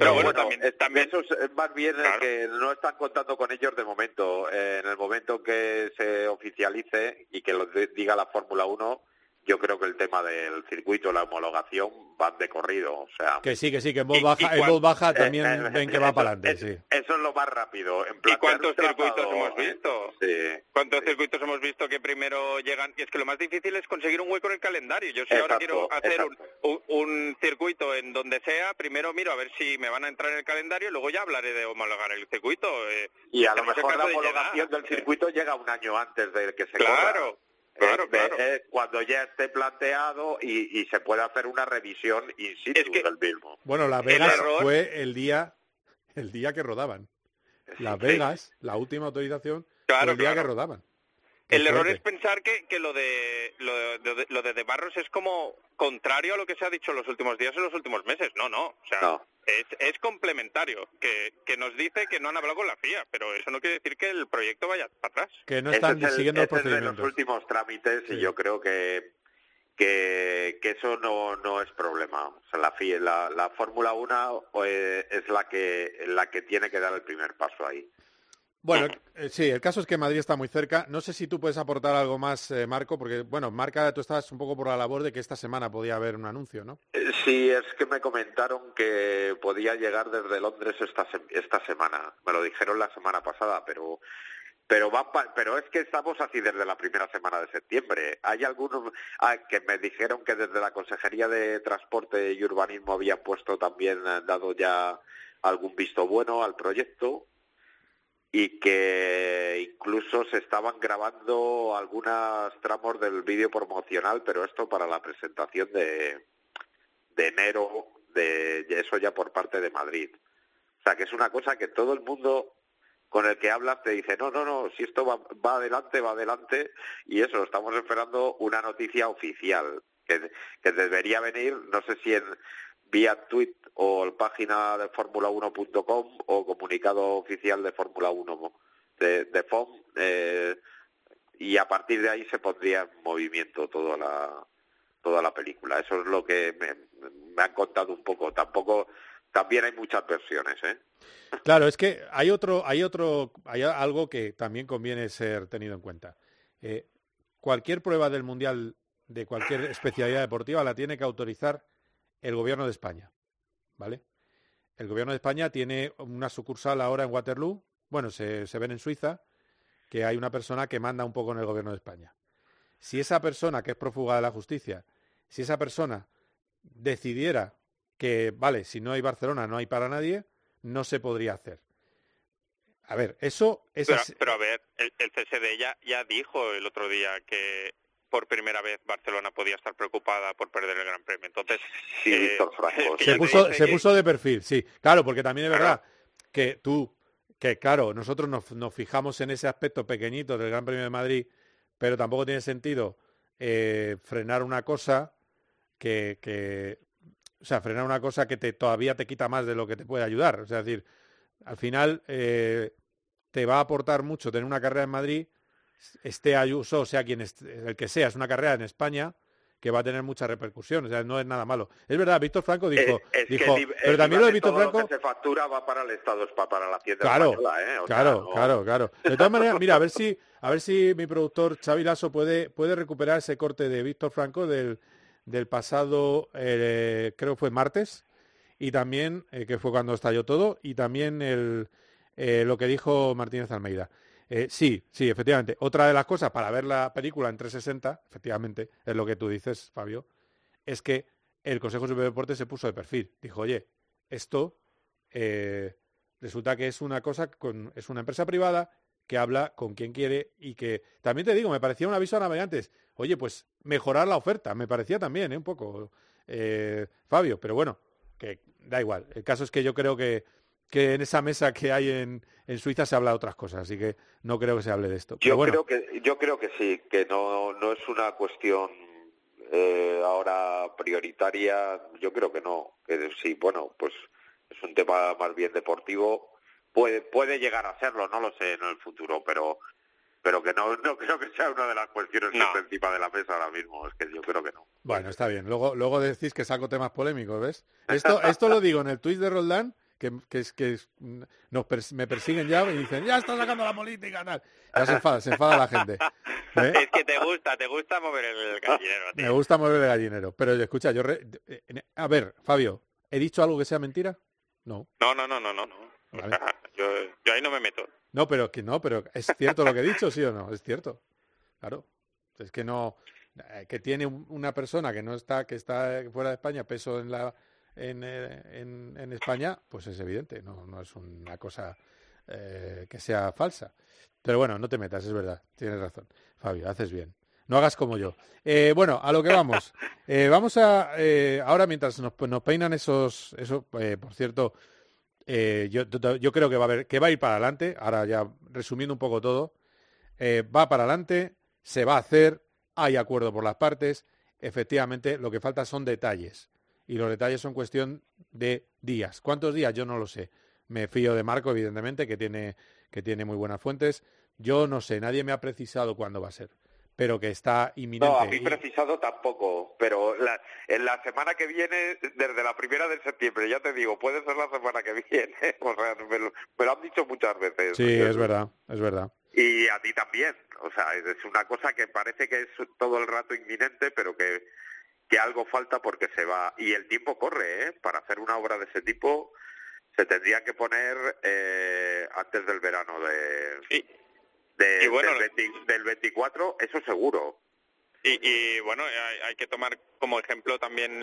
Pero Eh, bueno, Bueno, también- es- también- eso es es más bien Claro. que no están contando con ellos de momento. Eh, en el momento que se oficialice y que lo de- diga la Fórmula 1, yo creo que el tema del circuito, la homologación, van de corrido. O sea, que sí, que sí, que en voz Y- baja, y en voz baja eh, también eh, ven que va eso- para adelante, es- sí. Eso es lo más rápido. En ¿Y cuántos circuitos hemos eh, visto? Sí. ¿Cuántos Sí. circuitos hemos visto que primero llegan? Y es que lo más difícil es conseguir un hueco en el calendario. Yo si ahora quiero hacer un, exacto. un- un circuito en donde sea, primero miro a ver si me van a entrar en el calendario y luego ya hablaré de homologar el circuito. eh. Y a lo el mejor la de homologación del circuito llega un año antes de que se corra. Claro, claro, Eh, eh, cuando ya esté planteado y, y se puede hacer una revisión in situ Es que- del mismo. Bueno, Las Vegas error- fue el día, el día que rodaban. Las Sí. Vegas, la última autorización, fue el día claro. que rodaban. El error es pensar que, que lo de lo de, lo de- Barros es como contrario a lo que se ha dicho en los últimos días y en los últimos meses. No, no. O sea, No. es, es complementario. Que, que nos dice que no han hablado con la FIA, pero eso no quiere decir que el proyecto vaya para atrás. Que no Ese están es el- siguiendo los ese es de los últimos trámites Sí. y yo creo que que, que eso no, no es problema. O sea, la, FIA la, la Fórmula 1 eh, es la que la que tiene que dar el primer paso ahí. Bueno, eh, sí, el caso es que Madrid está muy cerca. No sé si tú puedes aportar algo más, eh, Marco, porque, bueno, Marca, tú estabas un poco por la labor de que esta semana podía haber un anuncio, ¿no? Eh, Sí, es que me comentaron que podía llegar desde Londres esta esta semana. Me lo dijeron la semana pasada, pero pero va pero es que estamos así desde la primera semana de septiembre. Hay algunos ah, que me dijeron que desde la Consejería de Transporte y Urbanismo habían puesto también han dado ya algún visto bueno al proyecto y que incluso se estaban grabando algunos tramos del vídeo promocional, pero esto para la presentación de, de enero, de eso ya por parte de Madrid. O sea, que es una cosa que todo el mundo con el que hablas te dice, no, no, no, si esto va, va adelante, va adelante, y eso, estamos esperando una noticia oficial, que, que debería venir, no sé si en vía tweet o la página de Fórmula1.com o comunicado oficial de Fórmula 1 de, de FOM, eh, y a partir de ahí se pondría en movimiento toda la, toda la película. Eso es lo que me, me han contado un poco. Tampoco, también hay muchas versiones, ¿eh? Claro, es que hay otro, hay otro, hay algo que también conviene ser tenido en cuenta. Eh, cualquier prueba del mundial de cualquier especialidad deportiva la tiene que autorizar el gobierno de España, ¿vale? El gobierno de España tiene una sucursal ahora en Waterloo, bueno, se, se ven en Suiza, que hay una persona que manda un poco en el gobierno de España. Si esa persona, que es prófuga de la justicia, si esa persona decidiera que, vale, si no hay Barcelona, no hay para nadie, no se podría hacer. A ver, eso es Pero, a ver, el, el CSD ya, ya dijo el otro día que por primera vez Barcelona podía estar preocupada por perder el Gran Premio. Entonces, Sí, eh, Víctor Franco. que se puso, dice se que- puso de perfil, sí. Claro, porque también es Claro. verdad que tú, que claro, nosotros nos, nos fijamos en ese aspecto pequeñito del Gran Premio de Madrid pero tampoco tiene sentido eh, frenar una cosa que, que, o sea, frenar una cosa que te, todavía te quita más de lo que te puede ayudar. O sea, es decir, al final eh, te va a aportar mucho tener una carrera en Madrid, esté Ayuso, sea quien el que sea, es una carrera en España que va a tener mucha repercusión, o sea, no es nada malo. Es verdad, Víctor Franco dijo, dijo pero también lo de Víctor Franco... Lo que se factura va para el Estado, para la hacienda claro, española, ¿eh? claro, claro, claro. De todas maneras, mira, a ver si, a ver si mi productor Xavi Lasso puede, puede recuperar ese corte de Víctor Franco del, del pasado, eh, creo que fue martes, y también, eh, que fue cuando estalló todo, y también el, eh, lo que dijo Martínez Almeida. Eh, sí, sí, efectivamente. Otra de las cosas para ver la película en 360, efectivamente, es lo que tú dices, Fabio, es que el Consejo Superior de Deportes se puso de perfil. Dijo, oye, esto eh, resulta que es una cosa, con, es una empresa privada que habla con quien quiere y que, también te digo, me parecía un aviso a navegantes. Oye, pues mejorar la oferta, me parecía también, ¿eh? un poco, Fabio, pero bueno, que da igual. El caso es que yo creo que que en esa mesa que hay en, en, Suiza se habla de otras cosas, así que no creo que se hable de esto. yo creo que yo creo que sí, que no no es una cuestión eh, ahora prioritaria. Yo creo que no, que sí, bueno, pues es un tema más bien deportivo. Puede puede llegar a serlo, no lo sé en el futuro, pero pero que no, no creo que sea una de las cuestiones que está encima de la mesa ahora mismo, es que yo creo que no. Bueno, está bien. Luego, luego decís que saco temas polémicos, ¿ves? Esto, esto lo digo en el tuit de Roldán que, que, es, que nos me persiguen ya y dicen, ya está sacando la política, tal. Ya se enfada, se enfada la gente. ¿Eh? Es que te gusta, te gusta mover el gallinero. Me gusta mover el gallinero. Pero escucha, yo... A ver, Fabio, ¿he dicho algo que sea mentira? No. No, no, no, no, no. yo, yo ahí no me meto. No, pero que no, pero es cierto lo que he dicho, ¿sí o no? Es cierto. Claro. Es que no eh, que tiene una persona que no está que está fuera de España peso en la eh, en, en, España, pues es evidente, no, no es una cosa eh, que sea falsa. Pero bueno, no te metas, es verdad, tienes razón. Fabio, haces bien. No hagas como yo. Eh, bueno, a lo que vamos. vamos a, ahora mientras nos, nos, peinan esos, eso, por cierto, yo, yo, creo que va a haber, que va a ir para adelante. Ahora ya resumiendo un poco todo, va para adelante, se va a hacer, hay acuerdo por las partes. Efectivamente, lo que falta son detalles y los detalles son cuestión de días. ¿Cuántos días? Yo no lo sé. Me fío de Marco, evidentemente, que tiene, que tiene muy buenas fuentes. Yo no sé, nadie me ha precisado cuándo va a ser, pero que está inminente. No, a mí precisado tampoco, pero en la semana que viene, desde la primera de septiembre, ya te digo, puede ser la semana que viene. O sea, me lo, me lo han dicho muchas veces. Sí, es verdad, es verdad. Y a ti también. O sea, es una cosa que parece que es todo el rato inminente, pero que que algo falta porque se va. Y el tiempo corre, ¿eh? Para hacer una obra de ese tipo se tendría que poner eh, antes del verano de, del, 24, eso seguro. Y, bueno, hay, que tomar como ejemplo también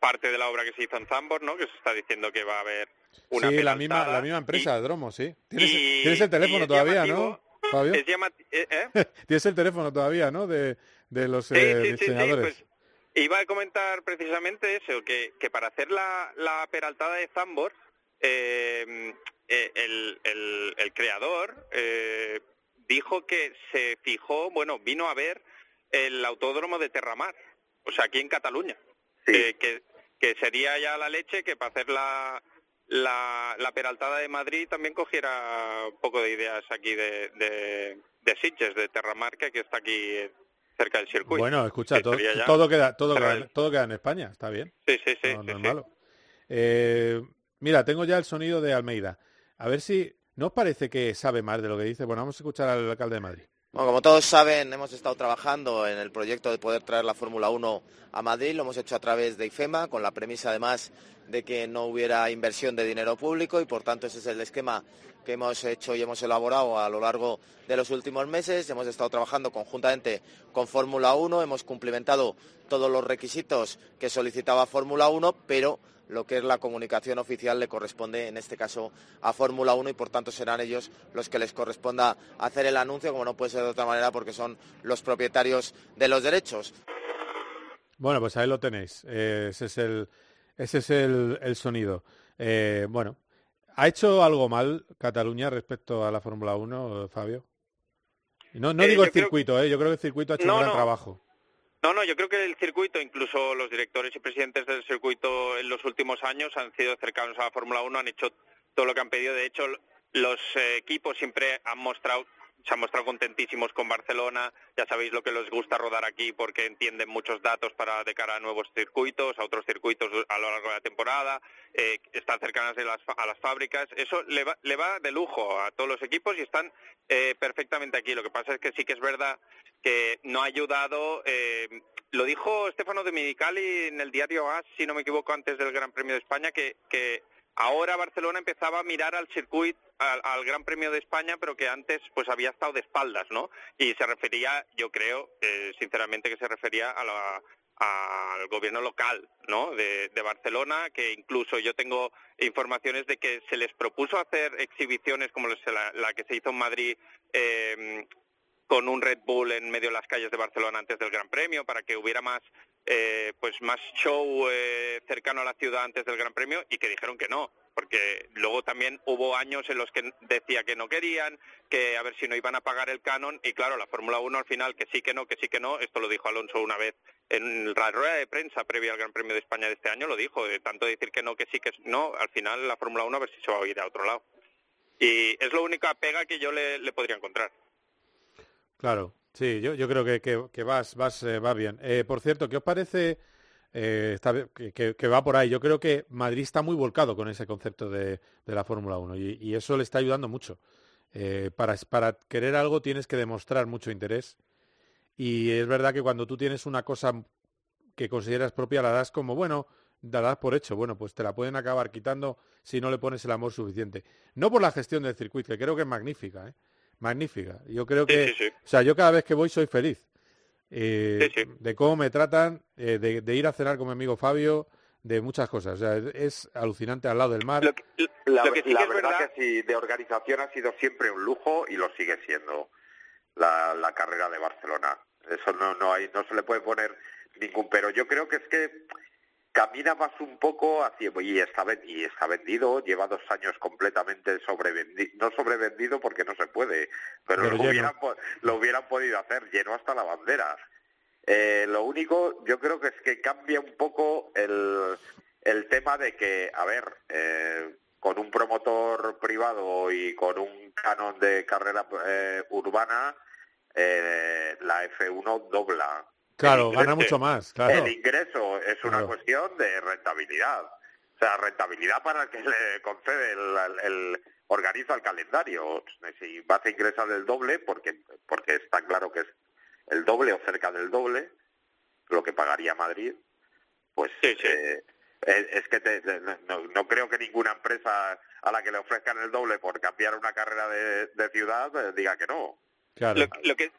parte de la obra que se hizo en Zambor, ¿no? Que se está diciendo que va a haber una Sí, la misma, la misma empresa, Dromo, sí. ¿Tienes, el teléfono todavía, ¿no, Fabio? ¿eh? ¿eh? Tienes el teléfono todavía, ¿no? De, de los diseñadores. Pues Iba a comentar precisamente eso, que, que para hacer la, la peraltada de Zambor, eh, eh, el, el, creador eh, dijo que se fijó, bueno, vino a ver el autódromo de Terramar, o sea, aquí en Cataluña, que, que sería ya la leche que para hacer la, la, la peraltada de Madrid también cogiera un poco de ideas aquí de, de, de Sitges, de Terramar, que está aquí cerca del circuito. Bueno, escucha, todo, todo, queda, todo, queda, todo queda en España, está bien. Sí, sí, sí. No, es malo. Eh, mira, tengo ya el sonido de Almeida. A ver si, ¿no os parece que sabe más de lo que dice? Bueno, vamos a escuchar al alcalde de Madrid. Bueno, como todos saben, hemos estado trabajando en el proyecto de poder traer la Fórmula 1 a Madrid. Lo hemos hecho a través de IFEMA, con la premisa además de que no hubiera inversión de dinero público y por tanto ese es el esquema que hemos hecho y hemos elaborado a lo largo de los últimos meses. Hemos estado trabajando conjuntamente con Fórmula 1, hemos cumplimentado todos los requisitos que solicitaba Fórmula 1, pero lo que es la comunicación oficial le corresponde en este caso a Fórmula 1 y por tanto serán ellos los que les corresponda hacer el anuncio, como no puede ser de otra manera porque son los propietarios de los derechos. Bueno, pues ahí lo tenéis. Eh, ese es el, ese es el, sonido. Eh, bueno, ¿Ha hecho algo mal Cataluña respecto a la Fórmula 1, Fabio? No, no Eh, digo el creo- circuito, ¿eh? yo creo que el circuito ha hecho No, un gran no. trabajo. No, no, yo creo que el circuito, incluso los directores y presidentes del circuito en los últimos años han sido cercanos a la Fórmula 1, han hecho todo lo que han pedido. De hecho, los eh, equipos siempre han mostrado se han mostrado contentísimos con Barcelona. Ya sabéis lo que les gusta rodar aquí porque entienden muchos datos para de cara a nuevos circuitos, a otros circuitos a lo largo de la temporada. eh, están cercanas de las a las fábricas. Eso le va, le va de lujo a todos los equipos y están eh, perfectamente aquí. Lo que pasa es que sí que es verdad que no ha ayudado. eh, lo dijo Stefano Domenicali en el diario AS, si no me equivoco, antes del Gran Premio de España, que, que ahora Barcelona empezaba a mirar al circuito, al, Gran Premio de España, pero que antes pues había estado de espaldas, ¿no? Y se refería, yo creo, eh, sinceramente, que se refería a la- al gobierno local, ¿no? De, Barcelona, que incluso yo tengo informaciones de que se les propuso hacer exhibiciones como la, la que se hizo en Madrid. eh, con un Red Bull en medio de las calles de Barcelona antes del Gran Premio para que hubiera más eh, pues más show eh, cercano a la ciudad antes del Gran Premio y que dijeron que no porque luego también hubo años en los que decía que no querían que a ver si no iban a pagar el canon y claro la Fórmula 1 al final que sí que no que sí que no esto lo dijo Alonso una vez en la rueda de prensa previa al Gran Premio de España de este año lo dijo de tanto decir que no que sí que no al final la Fórmula 1 a ver si se va a ir a otro lado. Y es la única pega que yo le, le podría encontrar. Claro, sí, yo, creo que, vas, eh, bien. Eh, por cierto, ¿qué os parece eh, que, va por ahí? Yo creo que Madrid está muy volcado con ese concepto de, la Fórmula 1 y, eso le está ayudando mucho. Para, para querer algo tienes que demostrar mucho interés y es verdad que cuando tú tienes una cosa que consideras propia la das como, bueno, la das por hecho. Bueno, pues te la pueden acabar quitando si no le pones el amor suficiente. No por la gestión del circuito, que creo que es magnífica, ¿eh? Magnífica. Yo creo que, sí, sí. o sea, yo cada vez que voy soy feliz. Eh, Sí, sí. De cómo me tratan, eh, de, de ir a cenar con mi amigo Fabio, de muchas cosas. O sea, es, es alucinante al lado del mar. La, Lo que sí la que es verdad, verdad- que sí, de organización ha sido siempre un lujo y lo sigue siendo la, la carrera de Barcelona. Eso no, no, hay, no se le puede poner ningún pero. Yo creo que es que camina más un poco hacia y está, y está vendido, lleva dos años completamente sobrevendido, no sobrevendido porque no se puede, pero, Pero lo, hubieran, po- lo hubieran podido hacer, lleno hasta la bandera. Eh, lo único, yo creo que es que cambia un poco el, el tema de que, a ver, eh, con un promotor privado y con un canon de carrera eh, urbana, eh, la F1 dobla. Claro, El gana ingreso- mucho más, claro. El ingreso es una Claro. cuestión de rentabilidad. O sea, rentabilidad para el que le concede el, el- el- organiza el calendario. Si vas a ingresar el doble, porque porque está claro que es el doble o cerca del doble, lo que pagaría Madrid, pues eh, es, es que te- te- no, no creo que ninguna empresa a la que le ofrezcan el doble por cambiar una carrera de, de ciudad eh, diga que no. Claro. Lo, lo que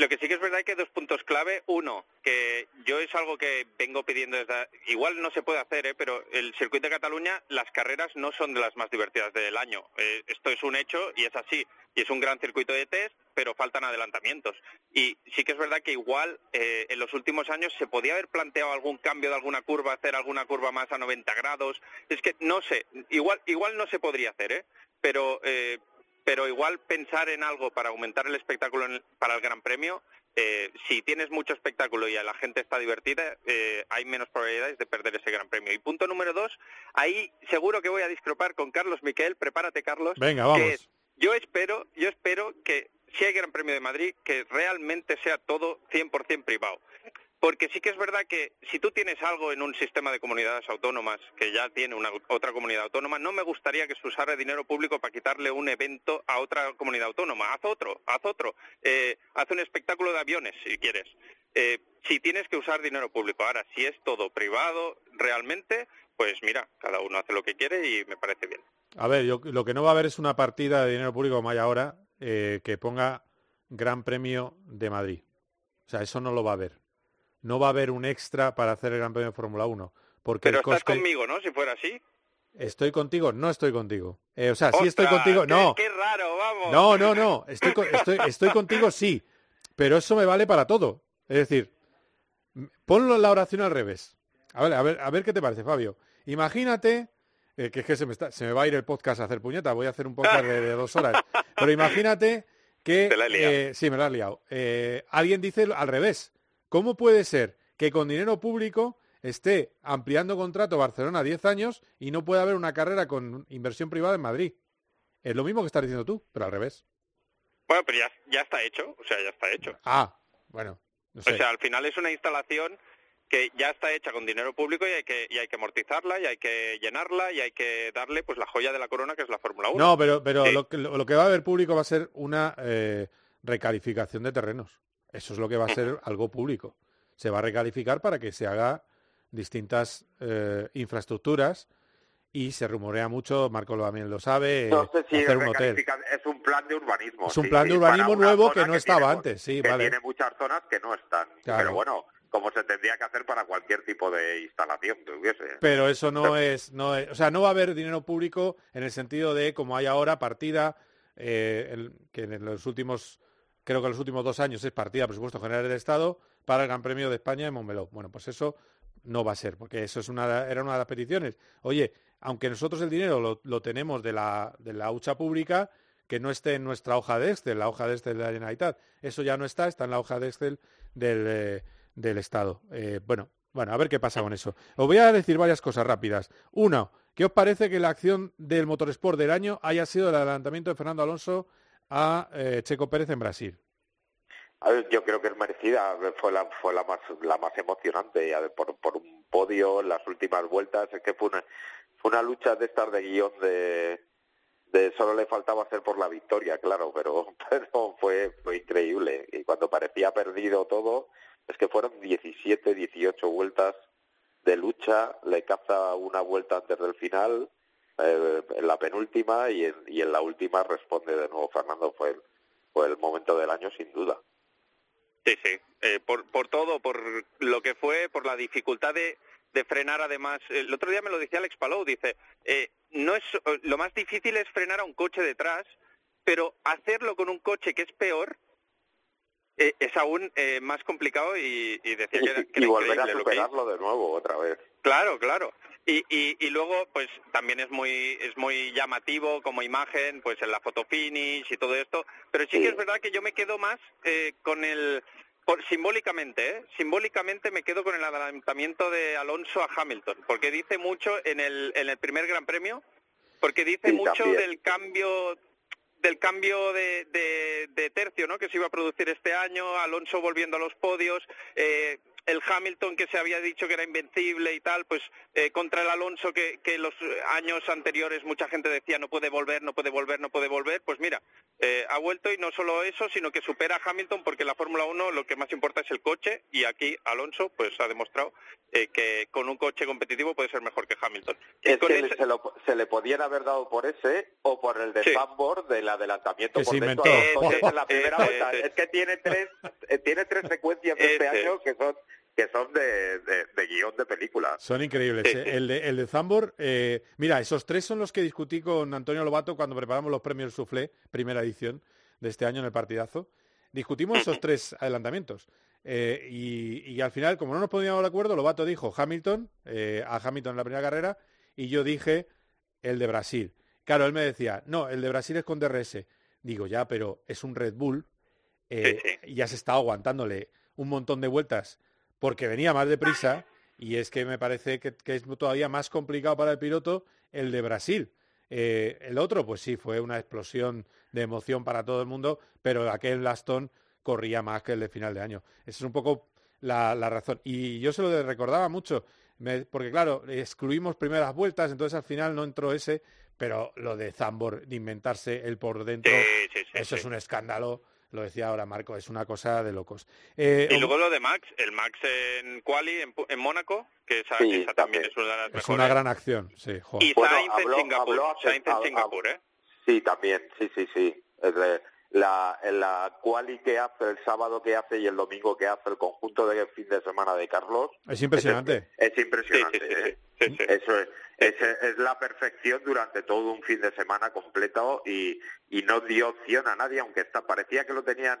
lo que sí que es verdad es que dos puntos clave. Uno, que yo es algo que vengo pidiendo desde... Igual no se puede hacer, ¿eh? pero el circuito de Cataluña, las carreras no son de las más divertidas del año. Eh, esto es un hecho y es así. Y es un gran circuito de test, pero faltan adelantamientos. Y sí que es verdad que igual eh, en los últimos años se podía haber planteado algún cambio de alguna curva, hacer alguna curva más a 90 grados. Es que no sé, igual, igual no se podría hacer, ¿eh? pero... Eh, pero igual pensar en algo para aumentar el espectáculo en- para el Gran Premio, eh, si tienes mucho espectáculo y la gente está divertida, eh, hay menos probabilidades de perder ese Gran Premio. Y punto número dos, ahí seguro que voy a discrepar con Carlos Miquel, prepárate Carlos. Venga, que vamos. es, yo espero, yo espero que si hay Gran Premio de Madrid, que realmente sea todo 100% privado. Porque sí que es verdad que si tú tienes algo en un sistema de comunidades autónomas que ya tiene una otra comunidad autónoma, no me gustaría que se usara dinero público para quitarle un evento a otra comunidad autónoma. Haz otro, haz otro. Eh, haz un espectáculo de aviones, si quieres. Eh, si tienes que usar dinero público. Ahora, si es todo privado realmente, pues mira, cada uno hace lo que quiere y me parece bien. A ver, lo que no va a haber es una partida de dinero público como hay ahora eh, que ponga Gran Premio de Madrid. O sea, eso no lo va a haber. No va a haber un extra para hacer el Gran Premio de Fórmula 1. Porque Pero el estás conmigo, ¿no? Si fuera así. ¿Estoy contigo? No estoy contigo. Eh, o sea, sí estoy contigo. No, Qué, raro, vamos. no, no, no. Estoy, con- estoy, estoy contigo, sí. Pero eso me vale para todo. Es decir, ponlo en la oración al revés. A ver, a ver, a ver qué te parece, Fabio. Imagínate, eh, que es que se me, está- se me va a ir el podcast a hacer puñeta, voy a hacer un podcast de, de dos horas. Pero imagínate que... La eh, sí, me la has liado. Eh, alguien dice al revés. ¿Cómo puede ser que con dinero público esté ampliando contrato Barcelona a 10 años y no pueda haber una carrera con inversión privada en Madrid? Es lo mismo que estás diciendo tú, pero al revés. Bueno, pero ya, ya está hecho, o sea, ya está hecho. Ah, bueno, no sé. O sea, al final es una instalación que ya está hecha con dinero público y hay que y hay que amortizarla y hay que llenarla y hay que darle pues la joya de la corona que es la Fórmula 1. No, pero, pero Sí. lo, que, lo que va a haber público va a ser una eh, recalificación de terrenos. Eso es lo que va a ser algo público. Se va a recalificar para que se haga distintas eh, infraestructuras y se rumorea mucho, Marco lo- también lo sabe, eh, No sé si hacer un hotel. es un plan de urbanismo. Es un sí, plan de urbanismo nuevo que no estaba tiene- antes, sí, que vale. tiene muchas zonas que no están. Claro. Pero bueno, como se tendría que hacer para cualquier tipo de instalación que hubiese. Pero eso no es, no es- o sea, no va a haber dinero público en el sentido de como hay ahora partida, eh, el- que en los últimos, creo que en los últimos dos años es partida presupuesto general del Estado para el Gran Premio de España en Montmeló. Bueno, pues eso no va a ser, porque eso es una, era una de las peticiones. Oye, aunque nosotros el dinero lo, tenemos de la, de la hucha pública, que no esté en nuestra hoja de Excel, la hoja de Excel de la Generalitat. Eso ya no está, está en la hoja de Excel del, eh, del Estado. Eh, bueno, bueno, a ver qué pasa con eso. Os voy a decir varias cosas rápidas. Uno, ¿qué os parece que la acción del Motorsport del año haya sido el adelantamiento de Fernando Alonso a eh, Checo Pérez en Brasil? Yo creo que es merecida, fue la fue la más la más emocionante por, por un podio en las últimas vueltas, es que fue una fue una lucha de estas de guion de de solo le faltaba hacer por la victoria, claro, pero pero fue fue increíble y cuando parecía perdido todo, es que fueron 17, 18 vueltas de lucha, le caza una vuelta antes del final, eh, en la penúltima y en, y en la última responde de nuevo Fernando, fue el, fue el momento del año sin duda. Sí, sí. Eh, por, por todo, por lo que fue, por la dificultad de, de frenar además. El otro día me lo decía Alex Palou, dice, eh, no es lo más difícil es frenar a un coche detrás, pero hacerlo con un coche que es peor eh, es aún eh, más complicado y, Y, que y volver a superarlo de nuevo otra vez. Claro, claro. Y, y, y luego, pues también es muy es muy llamativo como imagen, pues en la foto finish y todo esto. Pero sí, que es verdad que yo me quedo más eh, con el por, simbólicamente, ¿eh? simbólicamente me quedo con el adelantamiento de Alonso a Hamilton, porque dice mucho en el en el primer Gran Premio, porque dice Sí, mucho también. del cambio del cambio de, de- de tercio ¿no? que se iba a producir este año, Alonso volviendo a los podios, eh, el Hamilton que se había dicho que era invencible y tal, pues eh, contra el Alonso que, que los años anteriores mucha gente decía no puede volver, no puede volver, no puede volver, pues mira, eh, ha vuelto y no solo eso, sino que supera a Hamilton porque en la Fórmula 1 lo que más importa es el coche y aquí Alonso pues ha demostrado eh, que con un coche competitivo puede ser mejor que Hamilton. Y Es con que ese- se, lo- se le podían haber dado por ese o por el de Sí. Zandvoort del adelantamiento Que por dentro inventó. de los coches en la primera Ese, vuelta. ese. Es que tiene tres, eh, tiene tres secuencias de este año que son que son de, de, de guion de película. Son increíbles. Sí, sí. El, de, el de Zambor, eh, mira, esos tres son los que discutí con Antonio Lobato cuando preparamos los premios Soufflé, primera edición de este año en el partidazo. Discutimos esos tres adelantamientos. Eh, y, y al final, como no nos poníamos de acuerdo, Lobato dijo Hamilton, eh, a Hamilton en la primera carrera, y yo dije el de Brasil. Claro, él me decía, no, el de Brasil es con DRS. Digo, ya, pero es un Red Bull eh, Sí, y has estado aguantándole un montón de vueltas porque venía más deprisa y es que me parece que, que es todavía más complicado para el piloto el de Brasil. Eh, el otro, pues sí, fue una explosión de emoción para todo el mundo, pero aquel Aston corría más que el de final de año. Esa es un poco la, la razón. Y yo se lo recordaba mucho, me- porque claro, excluimos primeras vueltas, entonces al final no entró ese, pero lo de Zambor, de inventarse el por dentro, Sí, sí, sí, eso es un escándalo, lo decía ahora Marco, es una cosa de locos. Eh, Y luego lo de Max, el Max en Quali, en, Pu- en Mónaco, que esa, Sí, esa también también. es una de las es mejores. una gran acción, sí, joder. Y Bueno, Sainz habló- en Singapur, habló Sainz en Singapur, ¿eh? Sí, también, sí, sí, sí. Es de- la, en la quali que hace, el sábado que hace y el domingo que hace el conjunto de fin de semana de Carlos. Es impresionante. Es, impresionante. sí, sí, ¿eh? sí, sí, sí. Eso es, es, es la perfección durante todo un fin de semana completo y, y no dio opción a nadie, aunque está, parecía que lo tenían,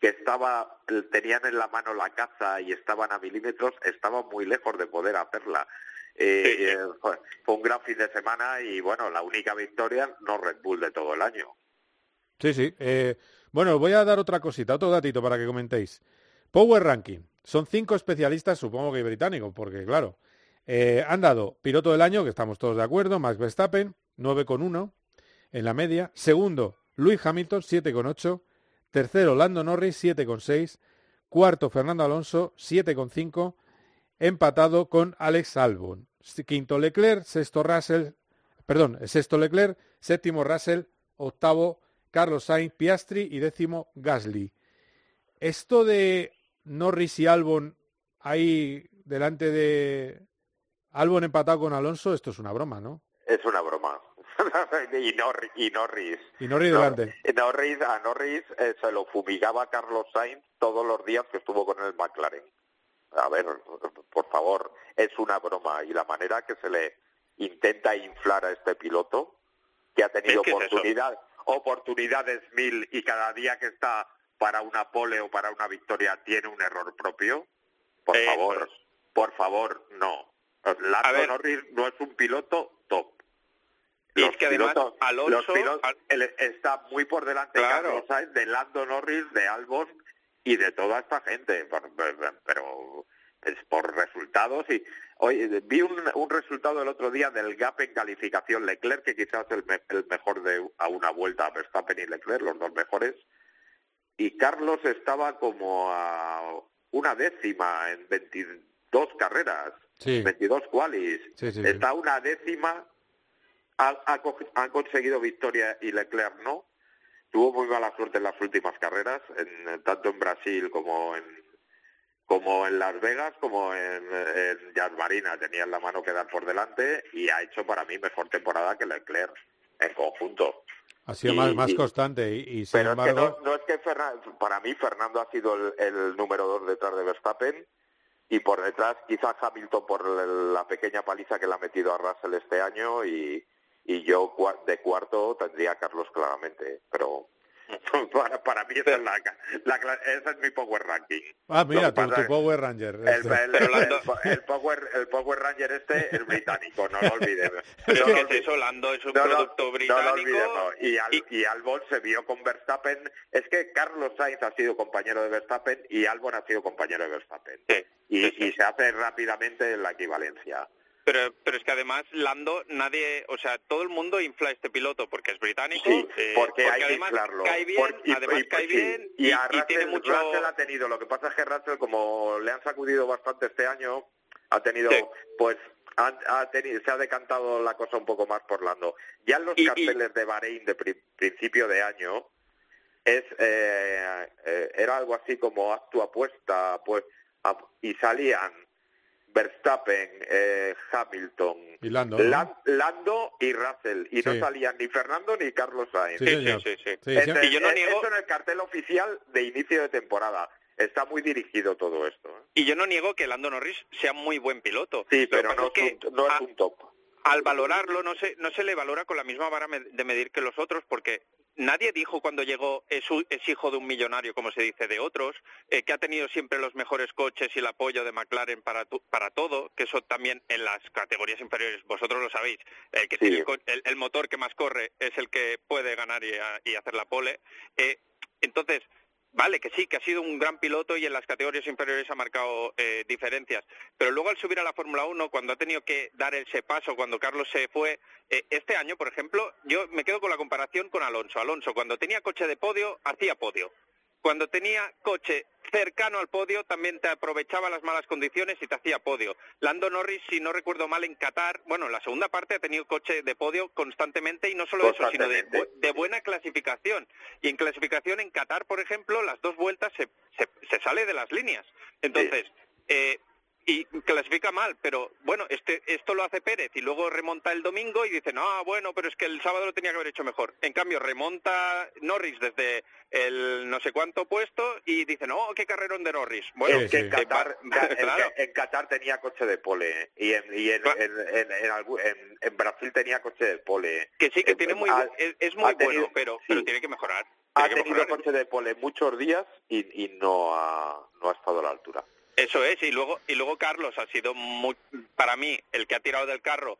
que estaba, tenían en la mano la caza y estaban a milímetros, estaba muy lejos de poder hacerla. Eh, Sí, eh, fue, fue un gran fin de semana y bueno, la única victoria no Red Bull de todo el año. Sí, sí. Eh, Bueno, voy a dar otra cosita, otro datito para que comentéis. Power Ranking. Son cinco especialistas, supongo que británicos, porque claro, eh, han dado piloto del año, que estamos todos de acuerdo, Max Verstappen, 9,1 en la media. Segundo, Luis Hamilton, 7,8. Tercero, Lando Norris, 7,6. Cuarto, Fernando Alonso, 7,5. Empatado con Alex Albon. Quinto, Leclerc. Sexto, Russell. Perdón, sexto, Leclerc. Séptimo, Russell. Octavo, Carlos Sainz, Piastri. Y décimo, Gasly. Esto de Norris y Albon ahí delante de Albon empatado con Alonso, esto es una broma, ¿no? Es una broma. y, Norris, y Norris. Y Norris delante. Norris, a Norris eh, se lo fumigaba Carlos Sainz todos los días que estuvo con el McLaren. A ver, por favor, es una broma. Y la manera que se le intenta inflar a este piloto, que ha tenido oportunidad, oportunidades mil y cada día que está para una pole o para una victoria tiene un error propio, por favor, por favor, no. Lando Norris no es un piloto top. Y es que además Alonso está muy por delante de Lando Norris, de Albon y de toda esta gente, pero es por resultados y hoy vi un, resultado el otro día del gap en calificación. Leclerc que quizás el, el mejor de a una vuelta Verstappen y Leclerc los dos mejores. Y Carlos estaba como a una décima en 22 carreras, 22 qualis. Está una décima, ha, han conseguido victoria y Leclerc no. Tuvo muy mala suerte en las últimas carreras, en, tanto en Brasil como en como en Las Vegas, como en, en Jazz Marina, tenían la mano que dar por delante y ha hecho para mí mejor temporada que Leclerc en conjunto. Ha sido más, más constante y, sin pero embargo... Es que no, es que para mí Fernando ha sido el, número dos detrás de Verstappen y por detrás quizás Hamilton por la pequeña paliza que le ha metido a Russell este año y, y yo de cuarto tendría Carlos claramente, pero para, para mí esa es, la, esa es mi Power Ranking. Ah, mira, tu, Power Ranger. El, el, power, el Power Ranger este es británico, no lo olvidemos. Pero no, es eso, Lando es un producto británico. No lo olvidemos. Y, Al, y... Albon se vio con Verstappen. Es que Carlos Sainz ha sido compañero de Verstappen y Albon ha sido compañero de Verstappen. y, y se hace rápidamente la equivalencia. Pero, pero es que además Lando, nadie, o sea, todo el mundo infla este piloto porque es británico. Sí, eh, porque, hay que inflarlo. Cae bien, y, además cae bien y, a Russell, tiene mucho... Russell ha tenido, lo que pasa es que Russell, como le han sacudido bastante este año, ha tenido, pues, ha, tenido, se ha decantado la cosa un poco más por Lando. Ya en los carteles de Bahrein de principio de año, es eh, eh, era algo así como haz tu apuesta, pues, y salían Verstappen, eh, Hamilton, y Lando, y Russell. Y no salían ni Fernando ni Carlos Sainz. Sí, sí, sí. y yo no niego... Eso en el cartel oficial de inicio de temporada. Está muy dirigido todo esto. ¿eh? Y yo no niego que Lando Norris sea muy buen piloto. Sí, pero no, es, un, no es un top al valorarlo no se, no se le valora con la misma vara de medir que los otros, porque nadie dijo cuando llegó es, es hijo de un millonario, como se dice de otros, eh, que ha tenido siempre los mejores coches y el apoyo de McLaren para, para todo, que eso también en las categorías inferiores, vosotros lo sabéis, el que tiene el, motor que más corre es el que puede ganar y, y hacer la pole. Eh, entonces, Vale, que sí, que ha sido un gran piloto y en las categorías inferiores ha marcado eh, diferencias. Pero luego al subir a la Fórmula 1, cuando ha tenido que dar ese paso, cuando Carlos se fue, eh, este año, por ejemplo, yo me quedo con la comparación con Alonso. Alonso, cuando tenía coche de podio, hacía podio. Cuando tenía coche cercano al podio, también te aprovechaba las malas condiciones y te hacía podio. Lando Norris, si no recuerdo mal, en Qatar, bueno, en la segunda parte ha tenido coche de podio constantemente y no solo eso, sino de, buena clasificación. Y en clasificación en Qatar, por ejemplo, las dos vueltas se, se, sale de las líneas. Entonces, eh, y clasifica mal, pero bueno, este, esto lo hace Pérez y luego remonta el domingo y dice, no, bueno, pero es que el sábado lo tenía que haber hecho mejor. En cambio, remonta Norris desde el no sé cuánto puesto y dice, no, qué carrerón de Norris. Bueno, que en, Qatar, en, Qatar, tenía coche de pole y en, y en, en, Brasil tenía coche de pole. Que sí, que tiene muy, es, muy bueno, pero, pero tiene que mejorar. ha tenido coche de pole muchos días y, y no, ha, no ha estado a la altura. Eso es, y luego, y luego Carlos ha sido muy, para mí el que ha tirado del carro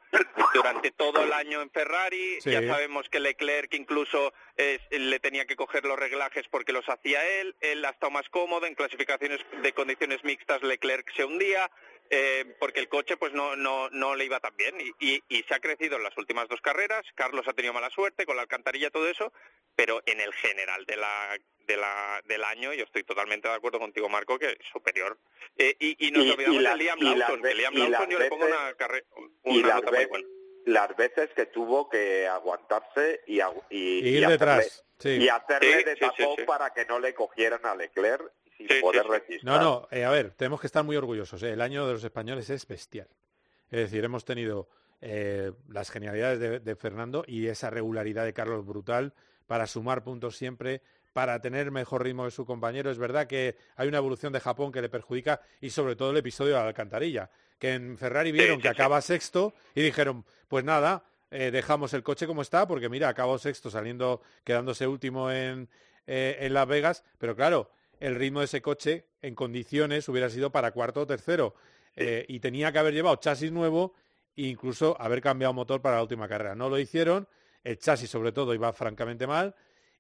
durante todo el año en Ferrari. Sí. Ya sabemos que Leclerc incluso es- le tenía que coger los reglajes porque los hacía él. Él ha estado más cómodo en clasificaciones de condiciones mixtas. Leclerc se hundía eh, porque el coche pues no, no, no le iba tan bien y, y- y se ha crecido en las últimas dos carreras. Carlos ha tenido mala suerte con la alcantarilla todo eso, pero en el general de la, de la, del año yo estoy totalmente de acuerdo contigo Marco que es superior. Eh, y, y nos Y- olvidamos de Liam Lawson, que Liam Lawson las yo le pongo veces- una, carre- y una nota muy buena. las veces que tuvo que aguantarse y, agu- y, Y ir y detrás, sí. y hacerle Sí, de sí, sí, tapón sí. para que no le cogieran a Leclerc sin Sí, sí, poder sí. resistir. No, no, eh, a ver, tenemos que estar muy orgullosos. eh. El año de los españoles es bestial. Es decir, hemos tenido eh, las genialidades de, de Fernando y esa regularidad de Carlos brutal para sumar puntos siempre, para tener mejor ritmo que su compañero. Es verdad que hay una evolución de Japón que le perjudica y sobre todo el episodio de la alcantarilla, que en Ferrari vieron sí, que sí. acaba sexto y dijeron, pues nada, eh, dejamos el coche como está, porque mira, acabó sexto saliendo, quedándose último en, eh, en Las Vegas, pero claro, el ritmo de ese coche en condiciones hubiera sido para cuarto o tercero. eh, y tenía que haber llevado chasis nuevo e incluso haber cambiado motor para la última carrera. No lo hicieron, el chasis sobre todo iba francamente mal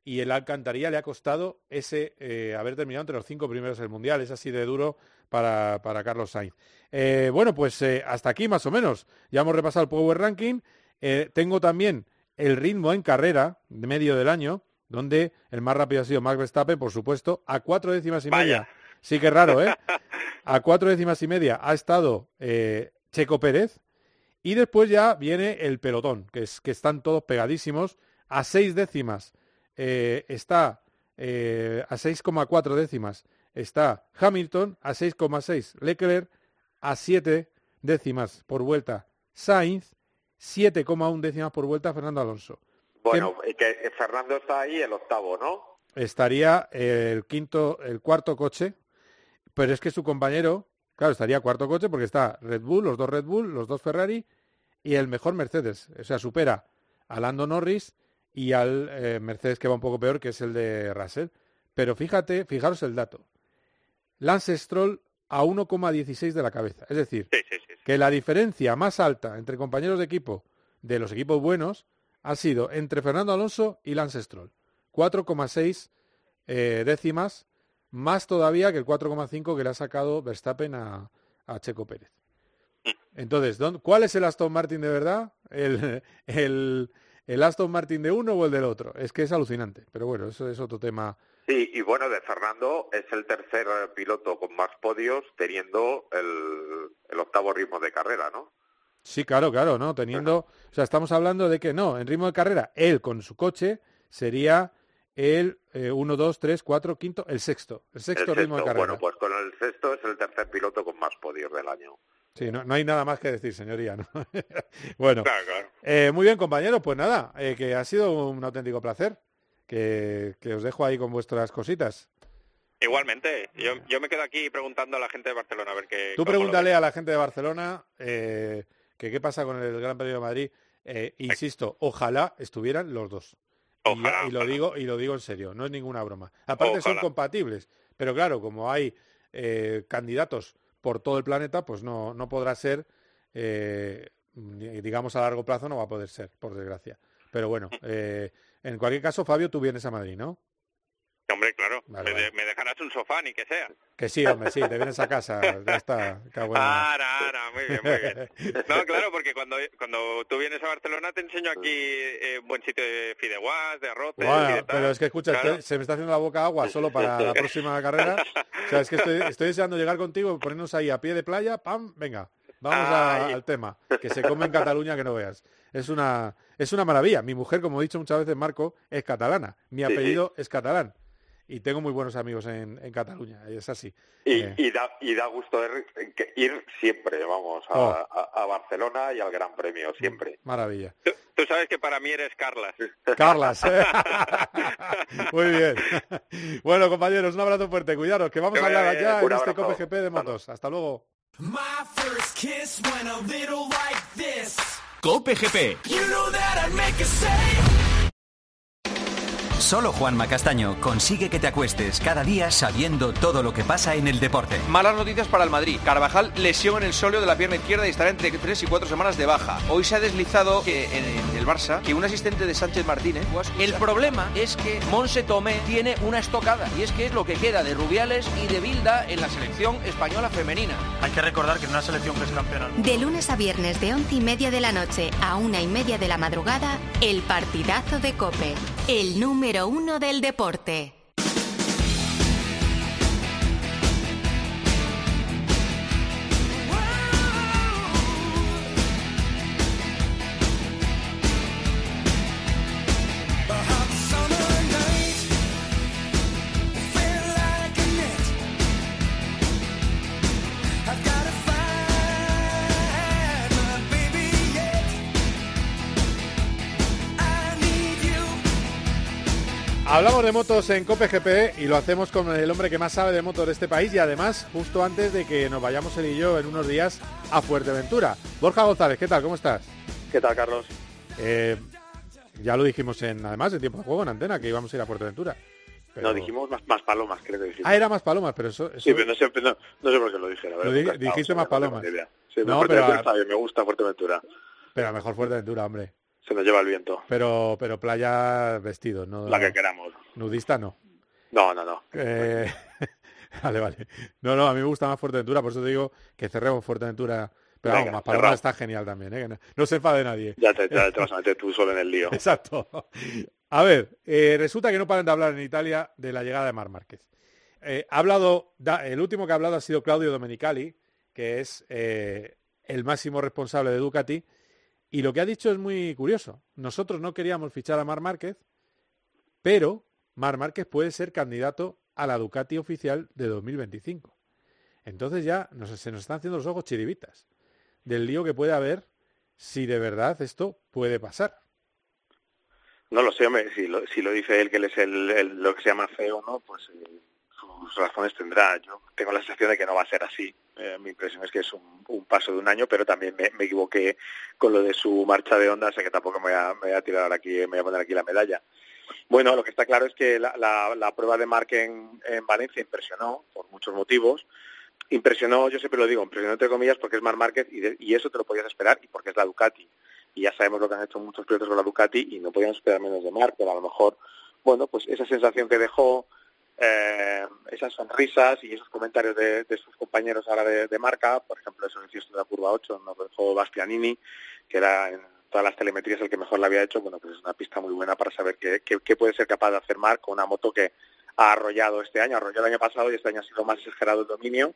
y el Alcantarilla le ha costado ese eh, haber terminado entre los cinco primeros del Mundial. Es así de duro para, para Carlos Sainz. Eh, bueno, pues hasta aquí más o menos. Ya hemos repasado el Power Ranking. Tengo también el ritmo en carrera de medio del año, donde el más rápido ha sido Max Verstappen, por supuesto, a cuatro décimas y Vaya. media. Sí que es raro, ¿eh? A cuatro décimas y media ha estado eh, Checo Pérez. Y después ya viene el pelotón, que, es, que están todos pegadísimos. A seis décimas eh, está, eh, a 6,4 décimas está Hamilton, a 6,6 Leclerc, a 7 décimas por vuelta Sainz, 7,1 décimas por vuelta Fernando Alonso. Bueno, y que que Fernando está ahí el octavo, ¿no? Estaría el quinto, el cuarto coche, pero es que su compañero, claro, estaría cuarto coche porque está Red Bull, los dos Red Bull, los dos Ferrari y el mejor Mercedes. O sea, supera a Lando Norris y al eh, Mercedes que va un poco peor, que es el de Russell. Pero fíjate, fijaros el dato. Lance Stroll a 1,16 de la cabeza. Es decir, Sí, sí, sí, sí. que la diferencia más alta entre compañeros de equipo de los equipos buenos ha sido entre Fernando Alonso y Lance Stroll. 4,6 eh, décimas, más todavía que el 4,5 que le ha sacado Verstappen a, a Checo Pérez. Entonces, ¿dónde- ¿cuál es el Aston Martin de verdad? ¿El, el, el Aston Martin de uno o el del otro? Es que es alucinante, pero bueno, eso es otro tema. Sí, y bueno, de Fernando es el tercer piloto con más podios teniendo el, el octavo ritmo de carrera, ¿no? Sí, claro, claro, ¿no? Teniendo, o sea, estamos hablando de que no, en ritmo de carrera, él con su coche sería el 1, 2, 3, 4, quinto, el sexto, el sexto el ritmo de carrera. bueno, pues con el sexto es el tercer piloto con más podios del año. Sí, no, no hay nada más que decir, señoría. ¿no? bueno, Claro, claro. eh, muy bien, compañeros, pues nada, eh, que ha sido un auténtico placer. Que, que os dejo ahí con vuestras cositas. Igualmente, yo, yo me quedo aquí preguntando a la gente de Barcelona a ver qué... Tú pregúntale a la gente de Barcelona eh, que qué pasa con el Gran Premio de Madrid. Eh, insisto, ojalá estuvieran los dos. Y- Ojalá, y, lo ojalá. digo y lo digo en serio, no es ninguna broma. Aparte son compatibles, pero claro, como hay eh, candidatos por todo el planeta, pues no, no podrá ser, eh, digamos a largo plazo no va a poder ser, por desgracia. Pero bueno, en cualquier caso, Fabio, tú vienes a Madrid, ¿no? Hombre, claro, Vale, me, vale. de- me dejarás un sofá, ni que sea. Que sí, hombre, sí, te vienes a casa, ya está. ara, muy bien, muy bien. No, claro, porque cuando, cuando tú vienes a Barcelona te enseño aquí eh, un buen sitio de fideuás, de Bueno, tal. pero es que escucha, Claro. estoy- se me está haciendo la boca agua solo para la próxima carrera. O sea, es que estoy, estoy deseando llegar contigo, ponernos ahí a pie de playa, pam, venga, vamos a- al tema, que se come en Cataluña que no veas. Es una, es una maravilla. Mi mujer, como he dicho muchas veces, Marco, es catalana. Mi Sí, sí. apellido es catalán. Y tengo muy buenos amigos en, en Cataluña, es así. Y, Eh. y da, y da gusto ir, ir siempre, vamos, a, Oh. a- a Barcelona y al Gran Premio, siempre. Maravilla. Tú, tú sabes que para mí eres Carlas. Carlas. Muy bien. Bueno, compañeros, un abrazo fuerte. Cuidaros, que vamos Que a hablar allá en este abrazo. Cope GP de motos. Hasta luego. My Solo Juanma Castaño consigue que te acuestes cada día sabiendo todo lo que pasa en el deporte. Malas noticias para el Madrid. Carvajal lesión en el sóleo de la pierna izquierda y estará entre 3 y 4 semanas de baja. Hoy se ha deslizado que en el Barça que un asistente de Sánchez Martínez. El problema es que Monse Tomé tiene una estocada y es que es lo que queda de Rubiales y de Bilda en la selección española femenina. Hay que recordar que en una selección que es campeona. De lunes a viernes de once y media de la noche a una y media de la madrugada, el partidazo de Cope. El número uno del deporte. Hablamos de motos en Cope GP y lo hacemos con el hombre que más sabe de motos de este país y además justo antes de que nos vayamos él y yo en unos días a Fuerteventura. Borja González, ¿qué tal? ¿Cómo estás? ¿Qué tal, Carlos? Eh, ya lo dijimos en además en tiempo de juego en antena que íbamos a ir a Fuerteventura. No, dijimos más, más palomas, creo que dijimos. Ah, era más palomas, pero eso... eso... Sí, pero no sé, no, no sé por qué lo dije. La verdad, Lo di- dijiste estado, más no palomas. Sí, No, pero- está bien, me gusta Fuerteventura. Pero mejor Fuerteventura, hombre. Se nos lleva el viento. Pero pero playa vestidos, no La que queramos. nudista no. No, no, no. Eh, vale, vale. No, no, a mí me gusta más Fuerteventura, por eso te digo que cerremos Fuerteventura. Pero vamos, Venga, más palomas cerrado. está genial también, ¿eh? no, no se enfade nadie. Ya te, ya te vas a meter tú solo en el lío. Exacto. A ver, eh, resulta que no paran de hablar en Italia de la llegada de Mar Márquez. Eh, ha hablado, da- el último que ha hablado ha sido Claudio Domenicali, que es eh, el máximo responsable de Ducati, y lo que ha dicho es muy curioso. Nosotros no queríamos fichar a Mar Márquez, pero Mar Márquez puede ser candidato a la Ducati oficial de 2025. Entonces ya se nos están haciendo los ojos chiribitas del lío que puede haber si de verdad esto puede pasar. No lo sé, hombre, si lo, si lo dice él, que él es el, lo que se llama CEO, ¿no? Pues eh, sus razones tendrá. Yo tengo la sensación de que no va a ser así. Eh, mi impresión es que es un, un paso de un año, pero también me, equivoqué con lo de su marcha de onda, sé que tampoco me voy a, tirar aquí, me voy a poner aquí la medalla. Bueno, lo que está claro es que la, la- la prueba de Marc en, en Valencia impresionó por muchos motivos. Impresionó, yo siempre lo digo, impresionó entre comillas porque es Marc Márquez y, y eso te lo podías esperar y porque es la Ducati. Y ya sabemos lo que han hecho muchos pilotos con la Ducati y no podíamos esperar menos de Marc, pero a lo mejor, bueno, pues esa sensación que dejó, eh, esas sonrisas y esos comentarios de, de sus compañeros ahora de, marca, por ejemplo, eso que de la curva 8, nos dejó Bastianini, que era en todas las telemetrías el que mejor la había hecho, bueno, pues es una pista muy buena para saber qué, qué- qué puede ser capaz de hacer Marc con una moto que ha arrollado este año, arrolló el año pasado y este año ha sido más exagerado el dominio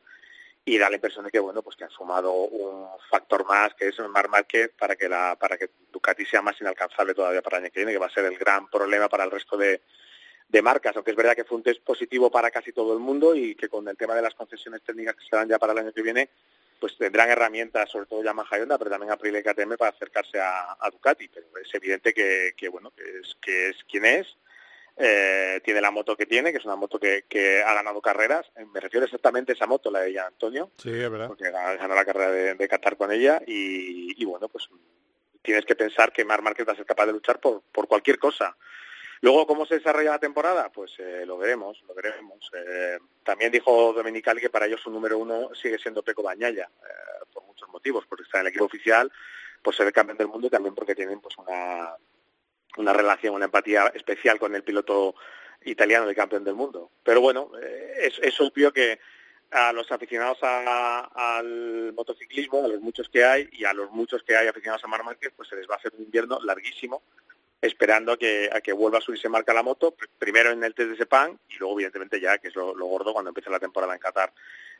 y da la impresión de que bueno pues que han sumado un factor más que es el Marc Márquez para que la para que Ducati sea más inalcanzable todavía para el año que viene que va a ser el gran problema para el resto de, de marcas aunque es verdad que fue un test positivo para casi todo el mundo y que con el tema de las concesiones técnicas que se dan ya para el año que viene pues tendrán herramientas sobre todo Yamaha y Honda pero también Aprilia y KTM para acercarse a, a Ducati pero es evidente que, que bueno que es que es quien es eh, tiene la moto que tiene, que es una moto que, que ha ganado carreras. Eh, Me refiero exactamente a esa moto, la de Gian Antonio, Sí, es verdad. porque ga- ganó la carrera de, de Qatar con ella y, y bueno, pues tienes que pensar que Mar Márquez va a ser capaz de luchar por, por cualquier cosa. Luego, ¿cómo se desarrolla la temporada? Pues eh, lo veremos, lo veremos. Eh, también dijo Domenicali que para ellos su número uno sigue siendo Peco Bañaya, eh, por muchos motivos, porque está en el equipo oficial, por ser el campeón del mundo y también porque tienen pues una, una relación, una empatía especial con el piloto italiano, el campeón del mundo. Pero bueno, eh, es, obvio que a los aficionados al motociclismo, a los muchos que hay, y a los muchos que hay aficionados a Mar pues se les va a hacer un invierno larguísimo, esperando a que, a que vuelva a subirse marca la moto, pr- primero en el test de Sepang, y luego evidentemente ya, que es lo, gordo, cuando empiece la temporada en Qatar,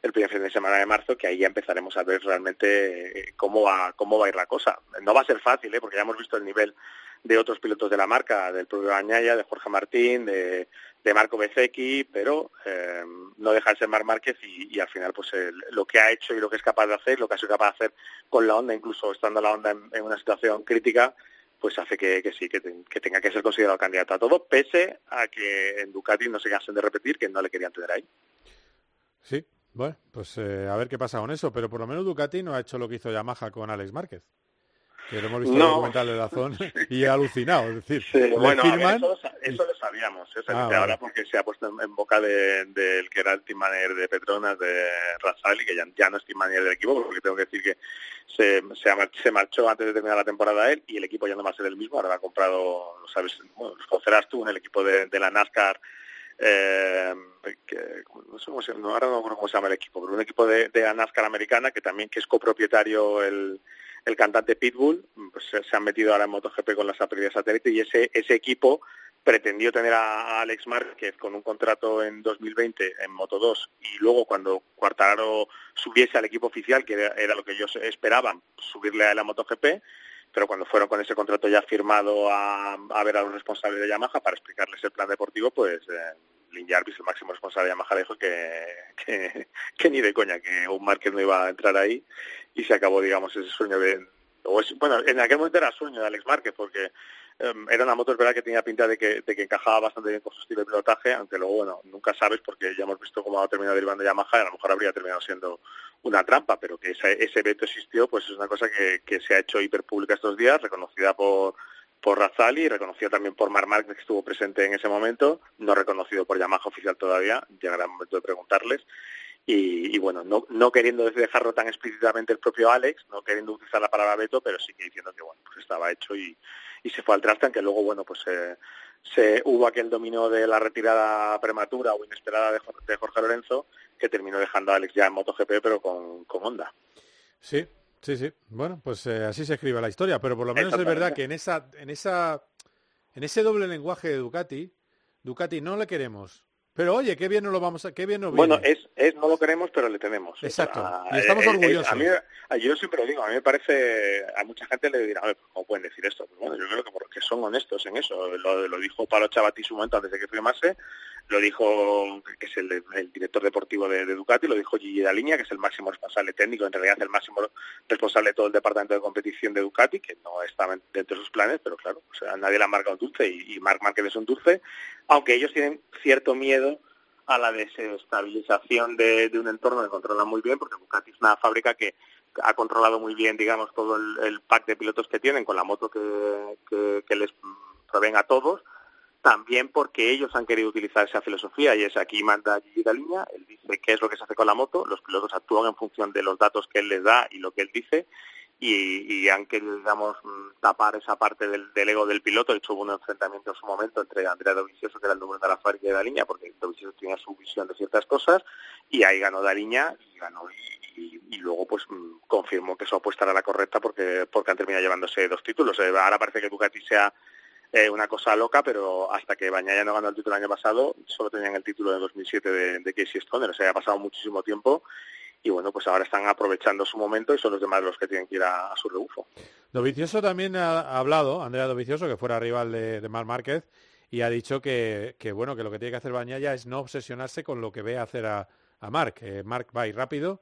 el primer fin de semana de marzo, que ahí ya empezaremos a ver realmente eh, cómo va, cómo va a ir la cosa. No va a ser fácil, ¿eh? porque ya hemos visto el nivel de otros pilotos de la marca, del propio Añaya, de Jorge Martín, de, Marco Bezzecchi, pero eh, no deja de ser Mar Márquez y, y al final pues el- lo que ha hecho y lo que es capaz de hacer, lo que ha sido capaz de hacer con la Honda, incluso estando la Honda en, en una situación crítica, pues hace que, que sí, que, te- que tenga que ser considerado candidato a todo, pese a que en Ducati no se cansen de repetir que no le querían tener ahí. Sí, bueno, pues eh, a ver qué pasa con eso, pero por lo menos Ducati no ha hecho lo que hizo Yamaha con Alex Márquez. Que lo hemos visto en el No. documental de Dazón y he alucinado. Es decir, Sí, le bueno, a ver, firman eso, eso lo sabíamos, eso Ah, ahora vale. porque se ha puesto en, boca del de, del que era el team manager de Petronas, de Razali, que ya, ya no es team manager del equipo, porque tengo que decir que se, se, se marchó antes de terminar la temporada él y el equipo ya no va a ser el mismo, ahora lo ha comprado, lo sabes, bueno, conocerás tú, en el equipo de, de la NASCAR, eh, que, no sé cómo se, no, ahora no cómo se llama el equipo, pero un equipo de, de la NASCAR americana que también que es copropietario el, el cantante Pitbull, pues se, han metido ahora en MotoGP con las pérdidas satélite y ese, ese equipo pretendió tener a, Alex Márquez con un contrato en 2020 en Moto 2 y luego cuando Cuartararo subiese al equipo oficial, que era, era lo que ellos esperaban, subirle a la MotoGP, pero cuando fueron con ese contrato ya firmado a, a ver a los responsables de Yamaha para explicarles el plan deportivo, pues eh, Lin Jarvis, el máximo responsable de Yamaha, dijo que, que, que ni de coña, que un Márquez no iba a entrar ahí y se acabó, digamos, ese sueño de... O bueno, en aquel momento era sueño de Alex Márquez porque eh, era una moto, es verdad que tenía pinta de que, de que encajaba bastante bien con su estilo de pilotaje, aunque luego, bueno, nunca sabes porque ya hemos visto cómo ha terminado derivando Yamaha y a lo mejor habría terminado siendo una trampa, pero que ese, ese veto existió, pues es una cosa que, que se ha hecho hiperpública estos días, reconocida por por Razali, reconocida también por Mar Márquez, que estuvo presente en ese momento, no reconocido por Yamaha oficial todavía, llegará el momento de preguntarles. Y, bueno, no, no queriendo dejarlo tan explícitamente el propio Alex, no queriendo utilizar la palabra veto, pero sí que diciendo que bueno, pues estaba hecho y, y se fue al traste, aunque luego bueno, pues eh, se hubo aquel dominio de la retirada prematura o inesperada de, de Jorge Lorenzo, que terminó dejando a Alex ya en MotoGP, pero con, con Honda. Sí, sí, sí. Bueno, pues eh, así se escribe la historia, pero por lo menos es verdad que en esa, en esa, en ese doble lenguaje de Ducati, Ducati no le queremos. Pero oye, qué bien nos lo vamos a, qué bien nos Bueno, es, es no lo queremos, pero le tenemos. Exacto. O sea, Y estamos eh, eh, orgullosos. a mí, yo siempre lo digo, a mí me parece, a mucha gente le dirá, a ver, ¿cómo pueden decir esto? Bueno, yo creo que son honestos en eso. Lo, dijo Palo Chabati su momento antes de que firmase, lo dijo, que es el, el director deportivo de, de Ducati, lo dijo Gigi Daliña, que es el máximo responsable técnico, en realidad el máximo responsable de todo el departamento de competición de Ducati, que no estaba dentro de sus planes, pero claro, o sea, nadie le ha marcado un dulce y, y Marc Márquez es un dulce, aunque ellos tienen cierto miedo a la desestabilización de, de un entorno que controlan muy bien, porque Ducati es una fábrica que ha controlado muy bien, digamos, todo el, pack de pilotos que tienen con la moto que, les proveen a todos, también porque ellos han querido utilizar esa filosofía y es aquí manda Gigi Daliña, él dice qué es lo que se hace con la moto, los pilotos actúan en función de los datos que él les da y lo que él dice y, y han querido, digamos, mm, tapar esa parte del, del ego del piloto. De hecho, hubo un enfrentamiento en su momento entre Andrea Dovizioso, que era el número de la fábrica, y Daliña, porque Dovizioso tenía su visión de ciertas cosas, y ahí ganó Daliña y ganó y, y- y luego pues mm, confirmó que su apuesta era la correcta porque porque han terminado llevándose dos títulos. Eh, ahora parece que Ducati sea eh, una cosa loca, pero hasta que Bañaya no ganó el título el año pasado, solo tenían el título de 2007 de, de Casey Stoner, o sea, ha pasado muchísimo tiempo y bueno, pues ahora están aprovechando su momento y son los demás los que tienen que ir a, a su rebufo. Dovizioso también ha, ha hablado, Andrea Dovizioso, que fuera rival de, de Marc Márquez, y ha dicho que, que, bueno, que lo que tiene que hacer Bañaya es no obsesionarse con lo que ve hacer a, a Marc. Marc va a ir rápido,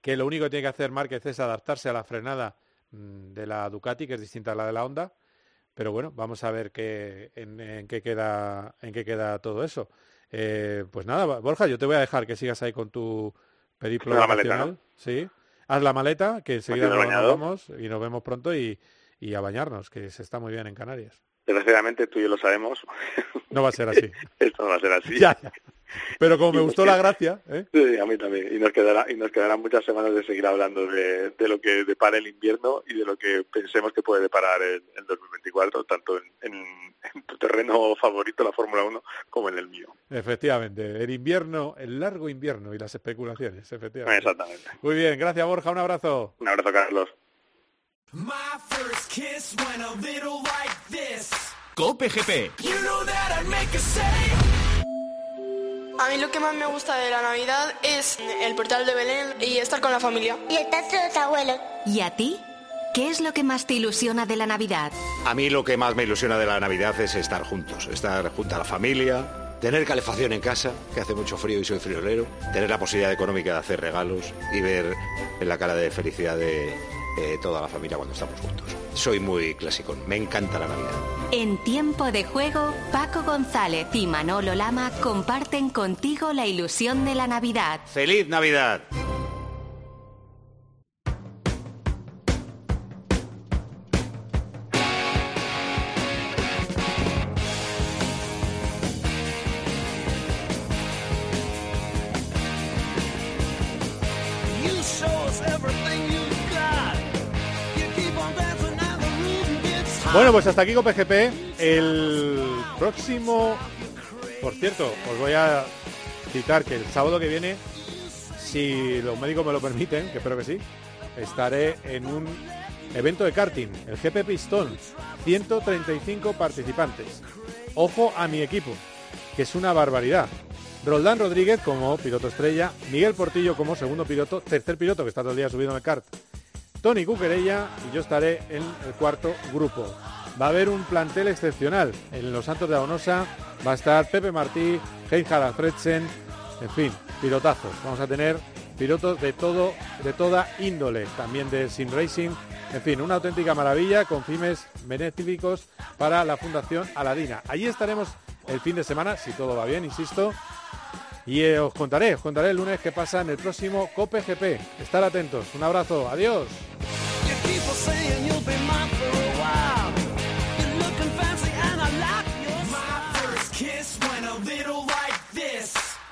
que lo único que tiene que hacer Márquez es adaptarse a la frenada mm, de la Ducati, que es distinta a la de la Honda. Pero bueno, vamos a ver qué, en, en qué queda, en qué queda todo eso. Eh, pues nada, Borja, yo te voy a dejar que sigas ahí con tu periplo La maleta. Sí. Haz la maleta, que enseguida nos, vamos y nos vemos pronto y, y a bañarnos, que se está muy bien en Canarias. Desgraciadamente tú y yo lo sabemos, No va a ser así. esto no va a ser así. Ya, ya. Pero como me gustó la gracia, ¿eh? Sí, a mí también. Y nos quedará y nos quedarán muchas semanas de seguir hablando de, de lo que depara el invierno y de lo que pensemos que puede deparar el, el 2024, tanto en, en- en tu terreno favorito, la Fórmula 1, como en el mío. efectivamente, el invierno, el largo invierno y las especulaciones, efectivamente. Exactamente. Muy bien, gracias Borja, un abrazo. Un abrazo, Carlos. My first kiss went a little like this. Cope GP. You know that I'd make a mí lo que más me gusta de la Navidad es el portal de Belén y estar con la familia. Y el patio de los abuelos. ¿Y a ti? ¿Qué es lo que más te ilusiona de la Navidad? A mí lo que más me ilusiona de la Navidad es estar juntos, estar junto a la familia, tener calefacción en casa, que hace mucho frío y soy friolero, tener la posibilidad económica de hacer regalos y ver en la cara de felicidad de eh, toda la familia cuando estamos juntos. Soy muy clásico, me encanta la Navidad. En tiempo de juego, Paco González y Manolo Lama comparten contigo la ilusión de la Navidad. ¡Feliz Navidad! Bueno, pues hasta aquí con PGP. El próximo, por cierto, os voy a citar que el sábado que viene, si los médicos me lo permiten, que espero que sí, estaré en un evento de karting, el GP Pistón, 135 participantes. Ojo a mi equipo, que es una barbaridad. Roldán Rodríguez como piloto estrella, Miguel Portillo como segundo piloto, tercer piloto que está todo el día subido en el kart, Tony Cuquerella y yo estaré en el cuarto grupo. Va a haber un plantel excepcional. En Los Santos de Aonosa va a estar Pepe Martí, Heinhard Fredsen, en fin, pilotazos. Vamos a tener pilotos de todo, de toda índole, también de Sim Racing. En fin, una auténtica maravilla con fines benéficos para la Fundación Aladina. Allí estaremos el fin de semana, si todo va bien, insisto. Y eh, os contaré, os contaré el lunes qué pasa en el próximo COPE GP. Estar atentos. Un abrazo. Adiós.